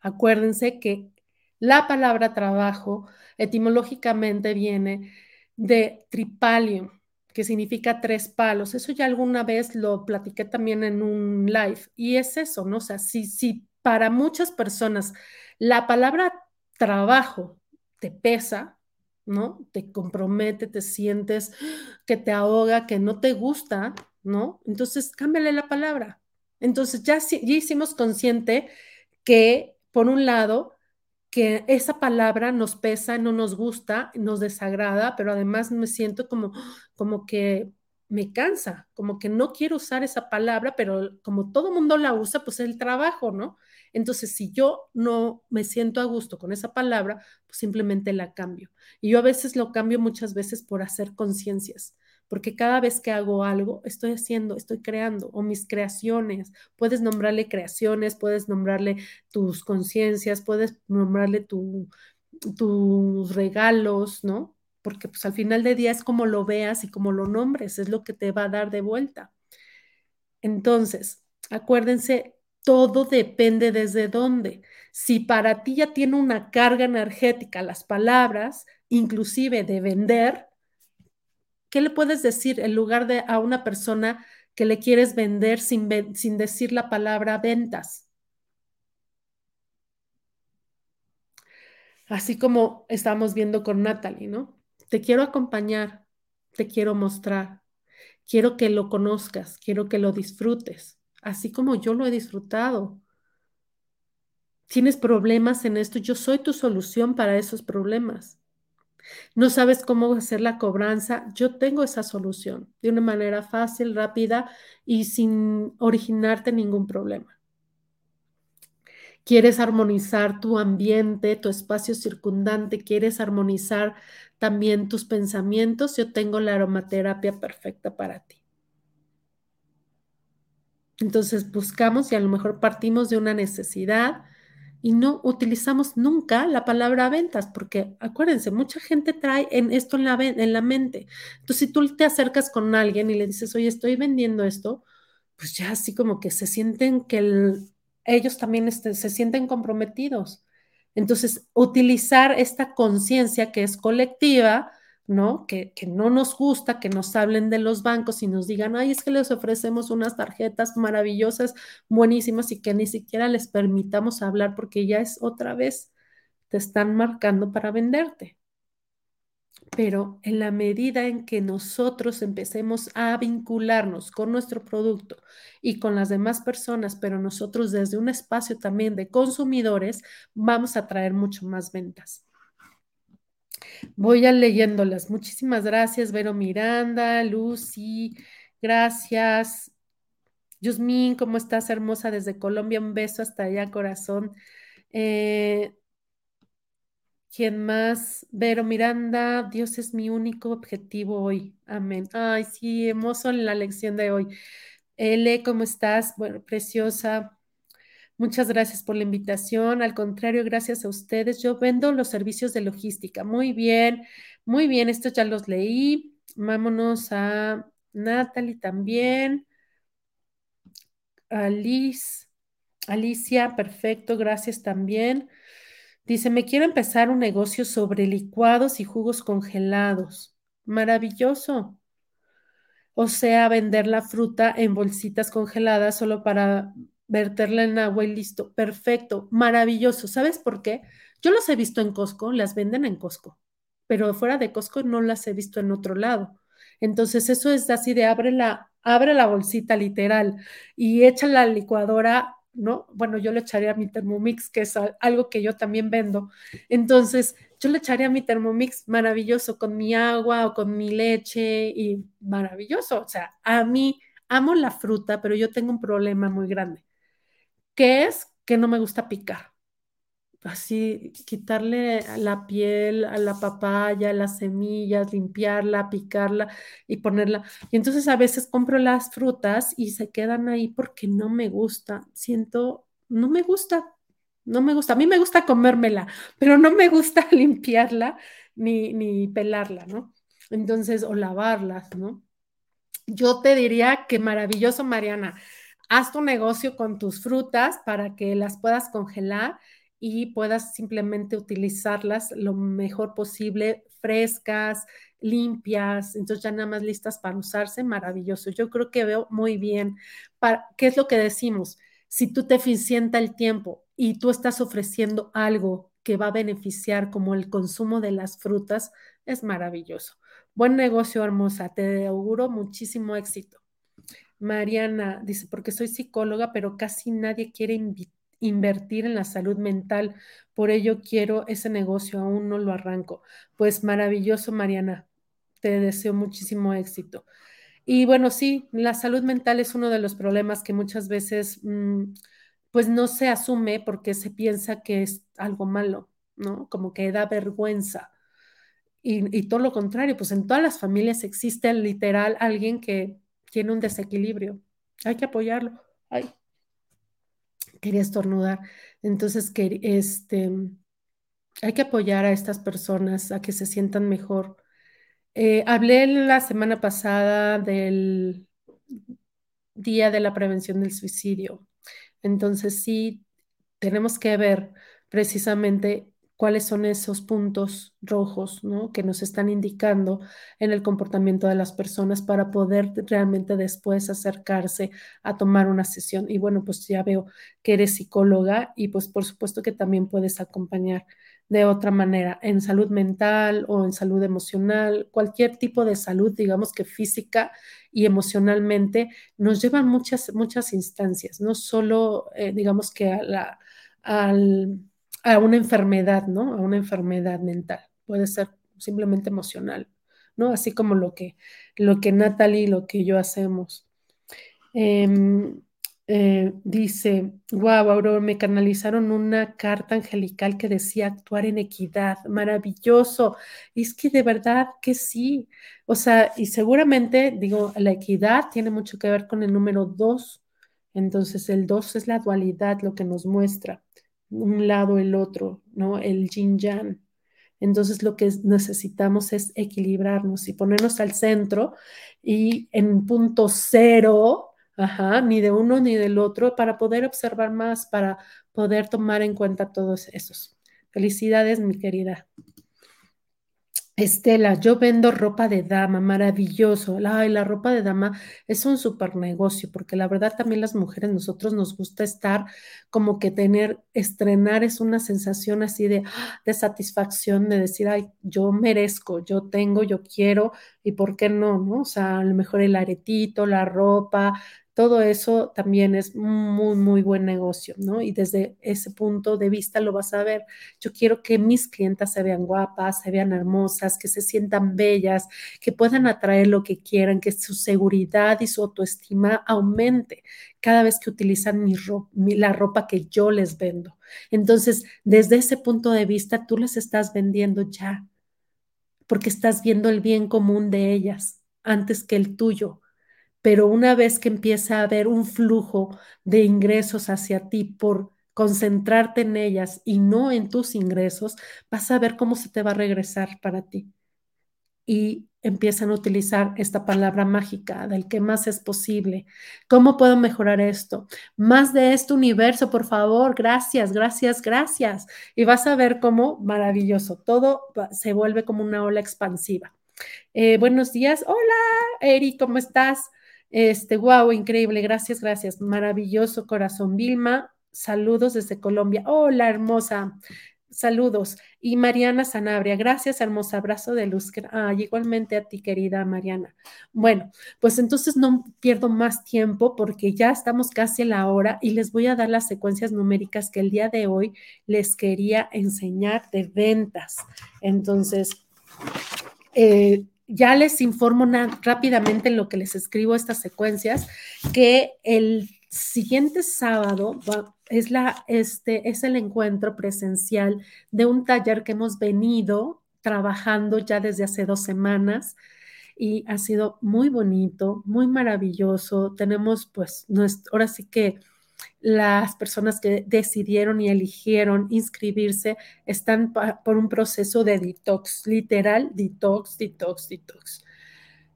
Acuérdense que la palabra trabajo etimológicamente viene de tripalium, que significa tres palos. Eso ya alguna vez lo platiqué también en un live. Y es eso, ¿no? O sea, si, si para muchas personas la palabra trabajo te pesa, ¿no? Te compromete, te sientes que te ahoga, que no te gusta, ¿no? Entonces, cámbiale la palabra. Entonces, ya, ya hicimos consciente que, por un lado, que esa palabra nos pesa, no nos gusta, nos desagrada, pero además me siento como, como que me cansa, como que no quiero usar esa palabra, pero como todo mundo la usa, pues el trabajo, ¿no? Entonces, si yo no me siento a gusto con esa palabra, pues simplemente la cambio. Y yo a veces lo cambio muchas veces por hacer conciencias, porque cada vez que hago algo, estoy haciendo, estoy creando, o mis creaciones, puedes nombrarle creaciones, puedes nombrarle tus conciencias, puedes nombrarle tu, tus regalos, ¿no? Porque pues al final de día es como lo veas y como lo nombres, es lo que te va a dar de vuelta. Entonces, acuérdense todo depende desde dónde. Si para ti ya tiene una carga energética las palabras, inclusive de vender, ¿qué le puedes decir en lugar de a una persona que le quieres vender sin, sin decir la palabra ventas? Así como estamos viendo con Natalie, ¿no? Te quiero acompañar, te quiero mostrar, quiero que lo conozcas, quiero que lo disfrutes así como yo lo he disfrutado. Tienes problemas en esto, yo soy tu solución para esos problemas. No sabes cómo hacer la cobranza, yo tengo esa solución de una manera fácil, rápida y sin originarte ningún problema. Quieres armonizar tu ambiente, tu espacio circundante, quieres armonizar también tus pensamientos, yo tengo la aromaterapia perfecta para ti. Entonces buscamos y a lo mejor partimos de una necesidad y no utilizamos nunca la palabra ventas, porque acuérdense, mucha gente trae en esto en la, en la mente. Entonces, si tú te acercas con alguien y le dices, oye, estoy vendiendo esto, pues ya así como que se sienten que ellos también este, se sienten comprometidos. Entonces, utilizar esta conciencia que es colectiva ¿no? Que, que, no nos gusta que nos hablen de los bancos y nos digan, ay, es que les ofrecemos unas tarjetas maravillosas, buenísimas y que ni siquiera les permitamos hablar porque ya es otra vez, te están marcando para venderte. Pero en la medida en que nosotros empecemos a vincularnos con nuestro producto y con las demás personas, pero nosotros desde un espacio también de consumidores, vamos a traer mucho más ventas. Voy a leyéndolas. Muchísimas gracias, Vero Miranda, Lucy, gracias. Yusmin, ¿cómo estás, hermosa? Desde Colombia, un beso hasta allá, corazón. Eh, ¿Quién más? Vero Miranda, Dios es mi único objetivo hoy. Amén. Ay, sí, hermoso en la lección de hoy. Ele, ¿cómo estás? Bueno, preciosa. Muchas gracias por la invitación. Al contrario, gracias a ustedes. Yo vendo los servicios de logística. Muy bien, muy bien. Estos ya los leí. Vámonos a Natalie también. Alice, Alicia, perfecto. Gracias también. Dice, me quiero empezar un negocio sobre licuados y jugos congelados. Maravilloso. O sea, vender la fruta en bolsitas congeladas solo para verterla en agua y listo. Perfecto, maravilloso. ¿Sabes por qué? Yo los he visto en Costco, las venden en Costco, pero fuera de Costco no las he visto en otro lado. Entonces, eso es así de abre la, abre la bolsita literal y echa la licuadora, ¿no? Bueno, yo le echaría a mi Thermomix, que es algo que yo también vendo. Entonces, yo le echaría a mi Thermomix maravilloso con mi agua o con mi leche y maravilloso. O sea, a mí amo la fruta, pero yo tengo un problema muy grande que es que no me gusta picar. así quitarle la piel a la papaya, las semillas, limpiarla, picarla y ponerla. Y entonces a veces compro las frutas y se quedan ahí porque no me gusta. Siento, no me gusta, no me gusta. A mí me gusta comérmela, pero no me gusta limpiarla ni, ni pelarla, ¿no? Entonces, o lavarlas, ¿no? Yo te diría que maravilloso, Mariana. Haz tu negocio con tus frutas para que las puedas congelar y puedas simplemente utilizarlas lo mejor posible, frescas, limpias, entonces ya nada más listas para usarse, maravilloso. Yo creo que veo muy bien. Para, ¿Qué es lo que decimos? Si tú te eficienta el tiempo y tú estás ofreciendo algo que va a beneficiar como el consumo de las frutas, es maravilloso. Buen negocio, hermosa. Te auguro muchísimo éxito. Mariana dice, porque soy psicóloga, pero casi nadie quiere invertir en la salud mental. Por ello quiero ese negocio, aún no lo arranco. Pues maravilloso, Mariana. Te deseo muchísimo éxito. Y bueno, sí, la salud mental es uno de los problemas que muchas veces mm, pues no se asume porque se piensa que es algo malo, ¿no? Como que da vergüenza. Y, y todo lo contrario, pues en todas las familias existe literal alguien que tiene un desequilibrio. Hay que apoyarlo. Quería estornudar. Entonces, este, hay que apoyar a estas personas a que se sientan mejor. Eh, hablé la semana pasada del Día de la Prevención del Suicidio. Entonces, sí, tenemos que ver precisamente cuáles son esos puntos rojos ¿no? que nos están indicando en el comportamiento de las personas para poder realmente después acercarse a tomar una sesión. Y bueno, pues ya veo que eres psicóloga y pues por supuesto que también puedes acompañar de otra manera en salud mental o en salud emocional, cualquier tipo de salud, digamos que física y emocionalmente, nos llevan muchas, muchas instancias, no solo, eh, digamos que a la, al a una enfermedad, ¿no? A una enfermedad mental. Puede ser simplemente emocional, ¿no? Así como lo que, lo que Natalie y lo que yo hacemos. Em, eh, dice, wow, Aurora, me canalizaron una carta angelical que decía actuar en equidad, maravilloso. Es que de verdad que sí. O sea, y seguramente, digo, la equidad tiene mucho que ver con el número dos. Entonces, el dos es la dualidad, lo que nos muestra un lado el otro, ¿no? El yin yang. Entonces lo que necesitamos es equilibrarnos y ponernos al centro y en punto cero, ajá, ni de uno ni del otro, para poder observar más, para poder tomar en cuenta todos esos. Felicidades, mi querida. Estela, yo vendo ropa de dama, maravilloso. Ay, la ropa de dama es un super negocio, porque la verdad también las mujeres, nosotros nos gusta estar como que tener, estrenar es una sensación así de, de satisfacción, de decir, ay, yo merezco, yo tengo, yo quiero, y por qué no, ¿no? O sea, a lo mejor el aretito, la ropa, todo eso también es muy, muy buen negocio, ¿no? Y desde ese punto de vista lo vas a ver. Yo quiero que mis clientas se vean guapas, se vean hermosas, que se sientan bellas, que puedan atraer lo que quieran, que su seguridad y su autoestima aumente cada vez que utilizan mi la ropa que yo les vendo. Entonces, desde ese punto de vista, tú les estás vendiendo ya, porque estás viendo el bien común de ellas antes que el tuyo pero una vez que empieza a haber un flujo de ingresos hacia ti por concentrarte en ellas y no en tus ingresos, vas a ver cómo se te va a regresar para ti. Y empiezan a utilizar esta palabra mágica del que más es posible. ¿Cómo puedo mejorar esto? Más de este universo, por favor. Gracias, gracias, gracias. Y vas a ver cómo maravilloso. Todo se vuelve como una ola expansiva. Eh, buenos días. Hola, Eri, ¿cómo estás? Este, wow, increíble, gracias, gracias. Maravilloso corazón. Vilma, saludos desde Colombia. Hola, hermosa. Saludos. Y Mariana Sanabria, gracias, hermosa abrazo de luz. Ah, igualmente a ti, querida Mariana. Bueno, pues entonces no pierdo más tiempo porque ya estamos casi a la hora y les voy a dar las secuencias numéricas que el día de hoy les quería enseñar de ventas. Entonces, eh, ya les informo rápidamente en lo que les escribo estas secuencias, que el siguiente sábado es, la, este, es el encuentro presencial de un taller que hemos venido trabajando ya desde hace dos semanas y ha sido muy bonito, muy maravilloso. Tenemos pues, ahora sí que las personas que decidieron y eligieron inscribirse están por un proceso de detox, literal, detox, detox, detox.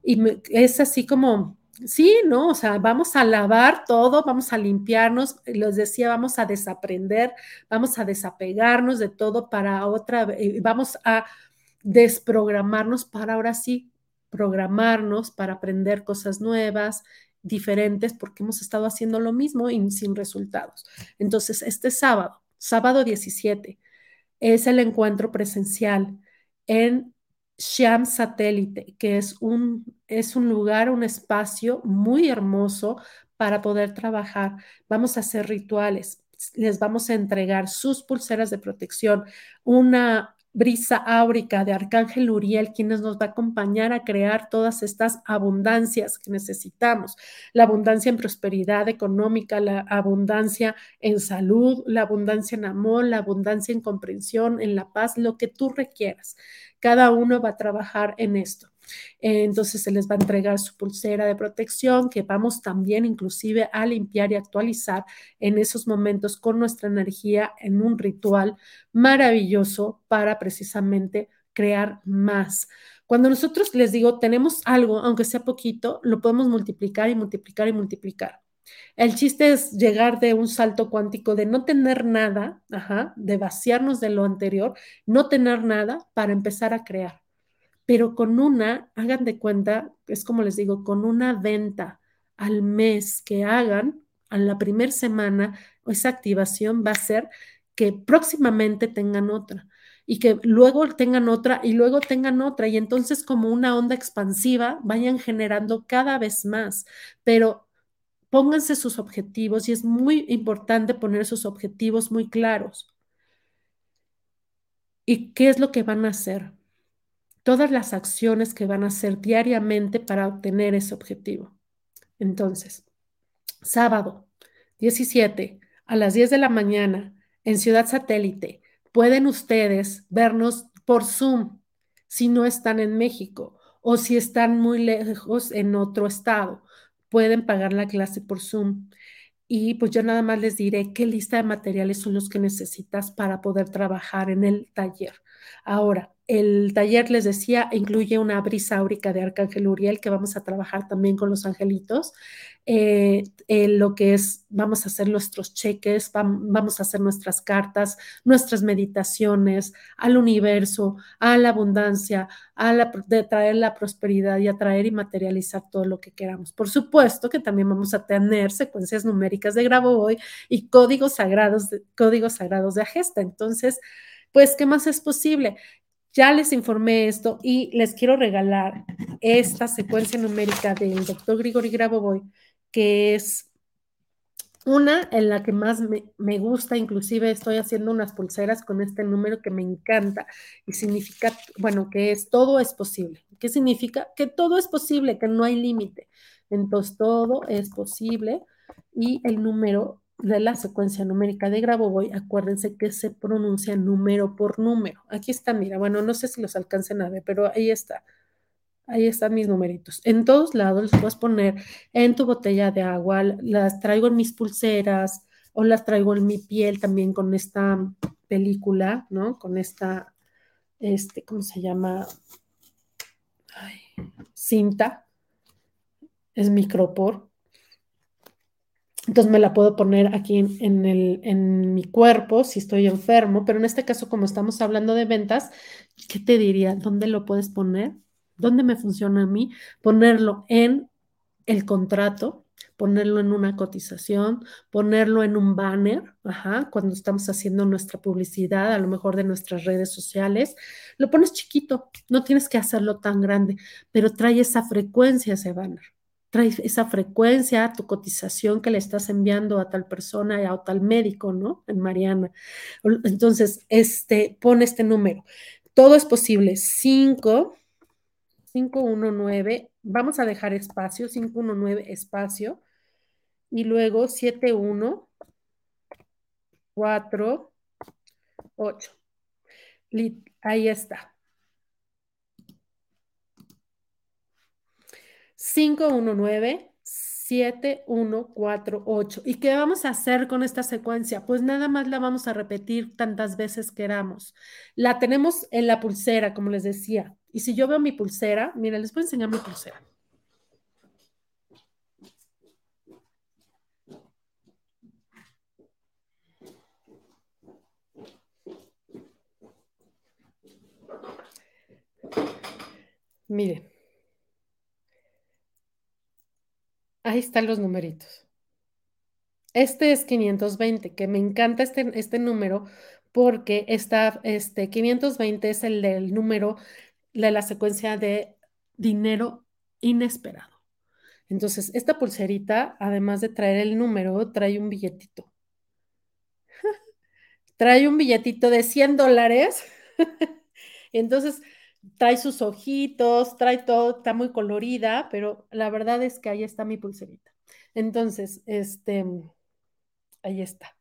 Y es así como Sí, ¿no? O sea, vamos a lavar todo, vamos a limpiarnos, les decía, vamos a desaprender, vamos a desapegarnos de todo para otra, vamos a desprogramarnos para ahora sí programarnos para aprender cosas nuevas, diferentes, porque hemos estado haciendo lo mismo y sin resultados. Entonces, este sábado, sábado 17, es el encuentro presencial en Sham Satélite, que es un, es un lugar, un espacio muy hermoso para poder trabajar. Vamos a hacer rituales, les vamos a entregar sus pulseras de protección, una brisa áurica de Arcángel Uriel, quienes nos va a acompañar a crear todas estas abundancias que necesitamos, la abundancia en prosperidad económica, la abundancia en salud, la abundancia en amor, la abundancia en comprensión, en la paz, lo que tú requieras. Cada uno va a trabajar en esto. Entonces se les va a entregar su pulsera de protección que vamos también inclusive a limpiar y actualizar en esos momentos con nuestra energía en un ritual maravilloso para precisamente crear más. Cuando nosotros les digo, tenemos algo, aunque sea poquito, lo podemos multiplicar y multiplicar y multiplicar. El chiste es llegar de un salto cuántico de no tener nada, de vaciarnos de lo anterior, no tener nada para empezar a crear. Pero con una, hagan de cuenta, es como les digo, con una venta al mes que hagan, a la primera semana, esa activación va a ser que próximamente tengan otra y que luego tengan otra y luego tengan otra y entonces como una onda expansiva vayan generando cada vez más, pero pónganse sus objetivos y es muy importante poner sus objetivos muy claros. ¿Y qué es lo que van a hacer? Todas las acciones que van a hacer diariamente para obtener ese objetivo. Entonces, sábado 17 a las 10 de la mañana en Ciudad Satélite, pueden ustedes vernos por Zoom si no están en México o si están muy lejos en otro estado pueden pagar la clase por Zoom. Y pues yo nada más les diré qué lista de materiales son los que necesitas para poder trabajar en el taller. Ahora, el taller, les decía, incluye una brisa áurica de Arcángel Uriel que vamos a trabajar también con los angelitos. Eh, lo que es, vamos a hacer nuestros cheques, vamos a hacer nuestras cartas, nuestras meditaciones al universo, a la abundancia, a la, traer la prosperidad y atraer y materializar todo lo que queramos. Por supuesto que también vamos a tener secuencias numéricas de hoy y códigos sagrados, de, códigos sagrados de Agesta. Entonces, pues, ¿qué más es posible? Ya les informé esto y les quiero regalar esta secuencia numérica del doctor Grigori Grabovoi, que es una en la que más me, gusta, inclusive estoy haciendo unas pulseras con este número que me encanta y significa, bueno, que es todo es posible. ¿Qué significa? Que todo es posible, que no hay límite. Entonces, todo es posible y el número de la secuencia numérica de Grabovoi, acuérdense que se pronuncia número por número. Aquí está, mira, bueno, no sé si los alcancen a ver, pero ahí está. Ahí están mis numeritos. En todos lados los puedes poner en tu botella de agua, las traigo en mis pulseras o las traigo en mi piel también con esta película, ¿no? Con esta, este, ¿cómo se llama? cinta. Es micropor entonces me la puedo poner aquí en, el, en mi cuerpo si estoy enfermo, pero en este caso, como estamos hablando de ventas, ¿qué te diría? ¿Dónde lo puedes poner? ¿Dónde me funciona a mí? Ponerlo en el contrato, ponerlo en una cotización, ponerlo en un banner, ajá, cuando estamos haciendo nuestra publicidad, a lo mejor de nuestras redes sociales, lo pones chiquito, no tienes que hacerlo tan grande, pero trae esa frecuencia ese banner trae esa frecuencia, tu cotización que le estás enviando a tal persona a tal médico, ¿no? En Mariana. Entonces, este, pone este número. Todo es posible. 5, 519, vamos a dejar espacio, 519 espacio. y luego 7, 1, 4, 8. Ahí está. 5, 1, 9, 7, 1, 4, 8. ¿Y qué vamos a hacer con esta secuencia? Pues nada más la vamos a repetir tantas veces queramos. La tenemos en la pulsera, como les decía. Y si yo veo mi pulsera, miren, les voy a enseñar mi pulsera. Miren. Ahí están los numeritos. Este es 520, que me encanta este, este número porque está, este 520 es el del número de la secuencia de dinero inesperado. Entonces, esta pulserita, además de traer el número, trae un billetito. trae un billetito de 100 dólares. Entonces, trae sus ojitos, trae todo, está muy colorida, pero la verdad es que ahí está mi pulserita. Entonces, este, ahí está.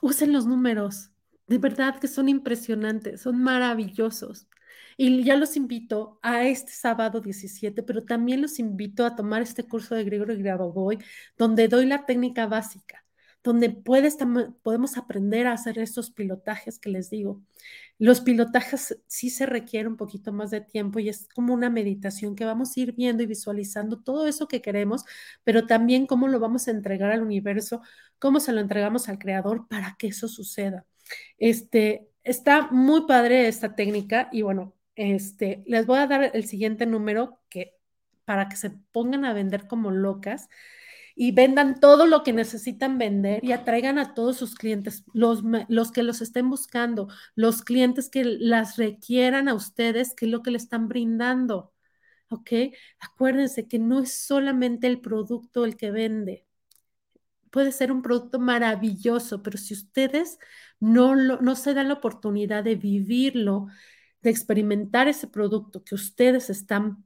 Usen los números, de verdad que son impresionantes, son maravillosos. Y ya los invito a este sábado 17, pero también los invito a tomar este curso de Gregorio Grabovoi, donde doy la técnica básica, donde puedes, podemos aprender a hacer estos pilotajes que les digo. Los pilotajes sí se requiere un poquito más de tiempo y es como una meditación que vamos a ir viendo y visualizando todo eso que queremos, pero también cómo lo vamos a entregar al universo, cómo se lo entregamos al creador para que eso suceda. Este, está muy padre esta técnica y bueno, este, les voy a dar el siguiente número que para que se pongan a vender como locas y vendan todo lo que necesitan vender y atraigan a todos sus clientes, los, los que los estén buscando, los clientes que las requieran a ustedes, que es lo que le están brindando. ¿Ok? Acuérdense que no es solamente el producto el que vende. Puede ser un producto maravilloso, pero si ustedes no, no se dan la oportunidad de vivirlo, de experimentar ese producto que ustedes están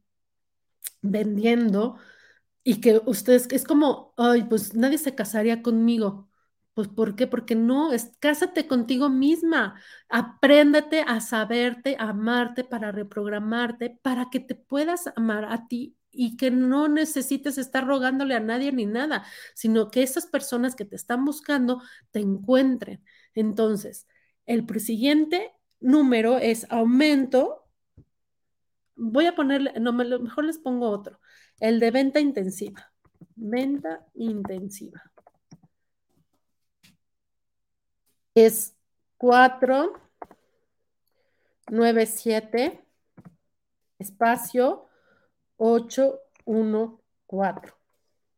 vendiendo, y que ustedes, es como, ay, pues nadie se casaría conmigo. Pues ¿por qué? Porque no, es cásate contigo misma. Apréndete a saberte, a amarte para reprogramarte, para que te puedas amar a ti y que no necesites estar rogándole a nadie ni nada, sino que esas personas que te están buscando te encuentren. Entonces, el siguiente número es aumento. Voy a ponerle, no, mejor les pongo otro. El de venta intensiva. Venta intensiva. Es 4, 9, 7, espacio 8, 1, 4.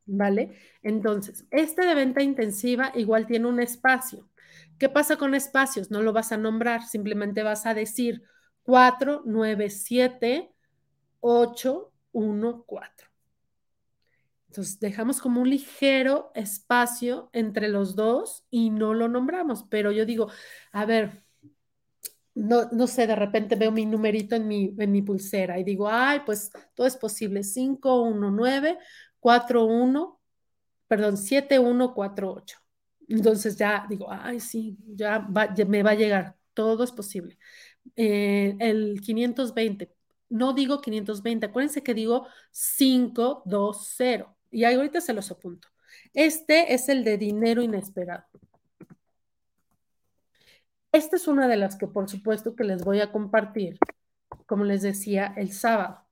¿Vale? Entonces, este de venta intensiva igual tiene un espacio. ¿Qué pasa con espacios? No lo vas a nombrar, simplemente vas a decir 4, 9, 7, 8, 1, 4. Entonces dejamos como un ligero espacio entre los dos y no lo nombramos, pero yo digo, a ver, no, no sé, de repente veo mi numerito en mi, en mi pulsera y digo, ay, pues todo es posible, 5, 1, 9, 4, 1, perdón, 7, 1, 4, 8. Entonces ya digo, ay, sí, ya, me va a llegar, todo es posible. Eh, el 520, no digo 520, acuérdense que digo 520 y ahorita se los apunto. Este es el de dinero inesperado. Esta es una de las que por supuesto que les voy a compartir, como les decía, el sábado.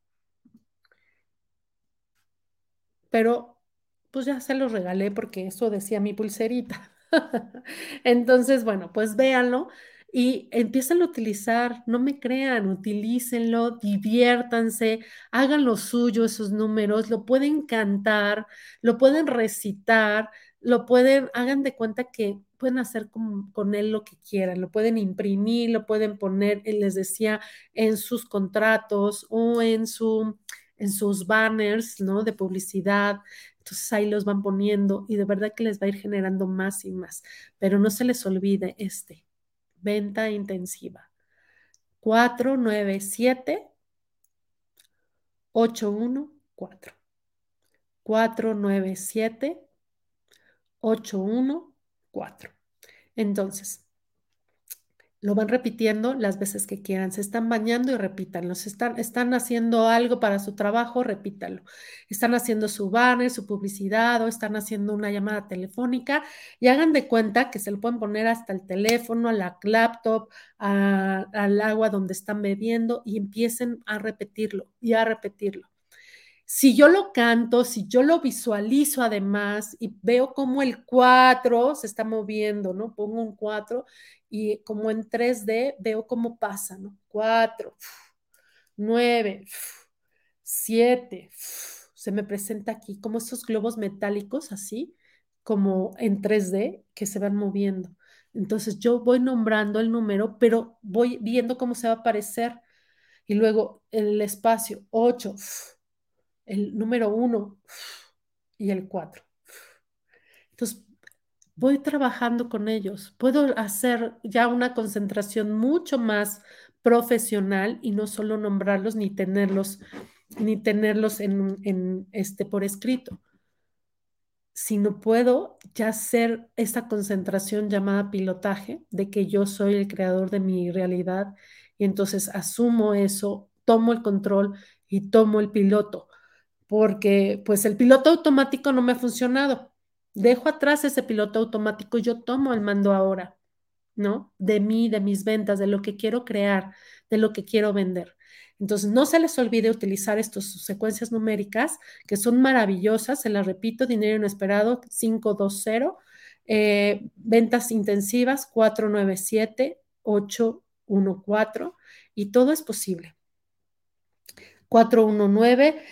Pero pues ya se los regalé porque eso decía mi pulserita. Entonces, bueno, pues véanlo y empiecen a utilizar, no me crean, utilícenlo, diviértanse, hagan lo suyo esos números, lo pueden cantar, lo pueden recitar, lo pueden, hagan de cuenta que pueden hacer con, con, él lo que quieran, lo pueden imprimir, lo pueden poner, les decía, en sus contratos o en, su, en sus banners, ¿no? De publicidad. Entonces ahí los van poniendo y de verdad que les va a ir generando más y más. Pero no se les olvide este, venta intensiva. 497 814. 497 814. Entonces, lo van repitiendo las veces que quieran. Se están bañando y repítanlo. están, están haciendo algo para su trabajo, repítanlo. Están haciendo su banner, su publicidad o están haciendo una llamada telefónica y hagan de cuenta que se lo pueden poner hasta el teléfono, a la laptop, al agua donde están bebiendo y empiecen a repetirlo y a repetirlo si yo lo canto, si yo lo visualizo además y veo como el 4 se está moviendo, ¿no? Pongo un 4 y como en 3D veo cómo pasa, ¿no? 4, 9, 7, se me presenta aquí como esos globos metálicos así, como en 3D que se van moviendo. Entonces yo voy nombrando el número, pero voy viendo cómo se va a aparecer. Y luego el espacio 8, el número uno y el cuatro. Entonces, voy trabajando con ellos. Puedo hacer ya una concentración mucho más profesional y no solo nombrarlos ni tenerlos ni tenerlos en, este por escrito sino puedo ya hacer esta concentración llamada pilotaje de que yo soy el creador de mi realidad y entonces asumo eso, tomo el control y tomo el piloto porque pues el piloto automático no me ha funcionado. Dejo atrás ese piloto automático y yo tomo el mando ahora, ¿no? De mí, de mis ventas, de lo que quiero crear, de lo que quiero vender. Entonces, no se les olvide utilizar estas secuencias numéricas que son maravillosas. Se las repito, dinero inesperado 520, eh, ventas intensivas 497, 814 y todo es posible. 419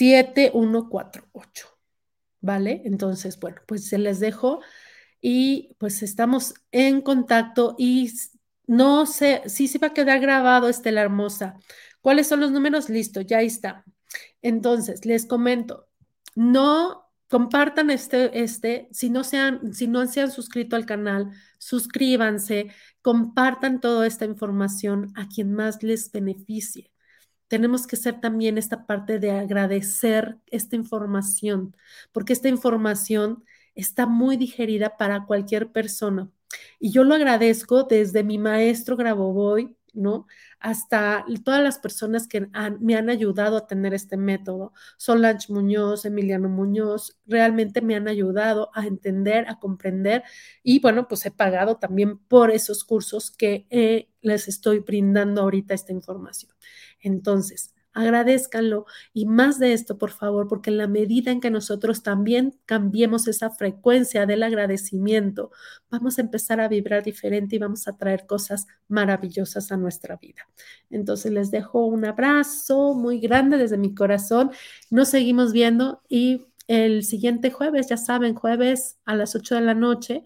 7148. ¿Vale? Entonces, bueno, pues se les dejo y pues estamos en contacto y no sé, sí se va a quedar grabado, Estela Hermosa. ¿Cuáles son los números? Listo, ya está. Entonces, les comento, no compartan este, este, si no, si no se han suscrito al canal, suscríbanse, compartan toda esta información a quien más les beneficie tenemos que ser también esta parte de agradecer esta información, porque esta información está muy digerida para cualquier persona. Y yo lo agradezco desde mi maestro Grabovoi, ¿no? Hasta todas las personas que me han ayudado a tener este método. Solange Muñoz, Emiliano Muñoz, realmente me han ayudado a entender, a comprender y bueno, pues he pagado también por esos cursos que eh, les estoy brindando ahorita esta información. Entonces, agradezcanlo y más de esto, por favor, porque en la medida en que nosotros también cambiemos esa frecuencia del agradecimiento, vamos a empezar a vibrar diferente y vamos a traer cosas maravillosas a nuestra vida. Entonces, les dejo un abrazo muy grande desde mi corazón. Nos seguimos viendo y el siguiente jueves, ya saben, jueves a las 8 de la noche,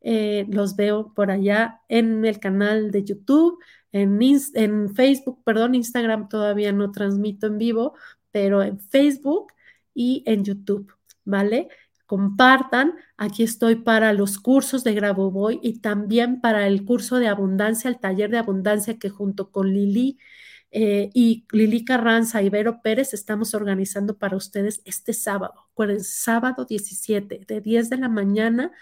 eh, los veo por allá en el canal de YouTube en, Facebook, perdón, Instagram todavía no transmito en vivo, pero en Facebook y en YouTube, ¿vale? Compartan, aquí estoy para los cursos de Grabovoi y también para el curso de abundancia, el taller de abundancia que junto con Lili eh, y Lili Carranza y Vero Pérez estamos organizando para ustedes este sábado, sábado 17, de 10 de la mañana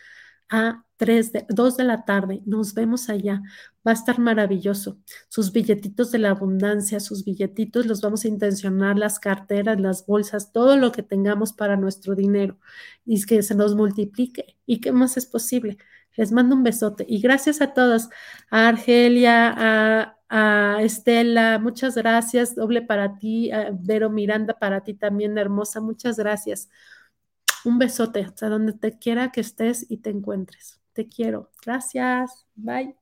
a 3 de, 2 de la tarde. Nos vemos allá. Va a estar maravilloso. Sus billetitos de la abundancia, sus billetitos los vamos a intencionar, las carteras, las bolsas, todo lo que tengamos para nuestro dinero y que se nos multiplique. ¿Y qué más es posible? Les mando un besote y gracias a todos, a Argelia, a, Estela, muchas gracias, doble para ti, Vero Miranda, para ti también, hermosa, muchas gracias. Un besote hasta donde te quiera que estés y te encuentres. Te quiero. Gracias. Bye.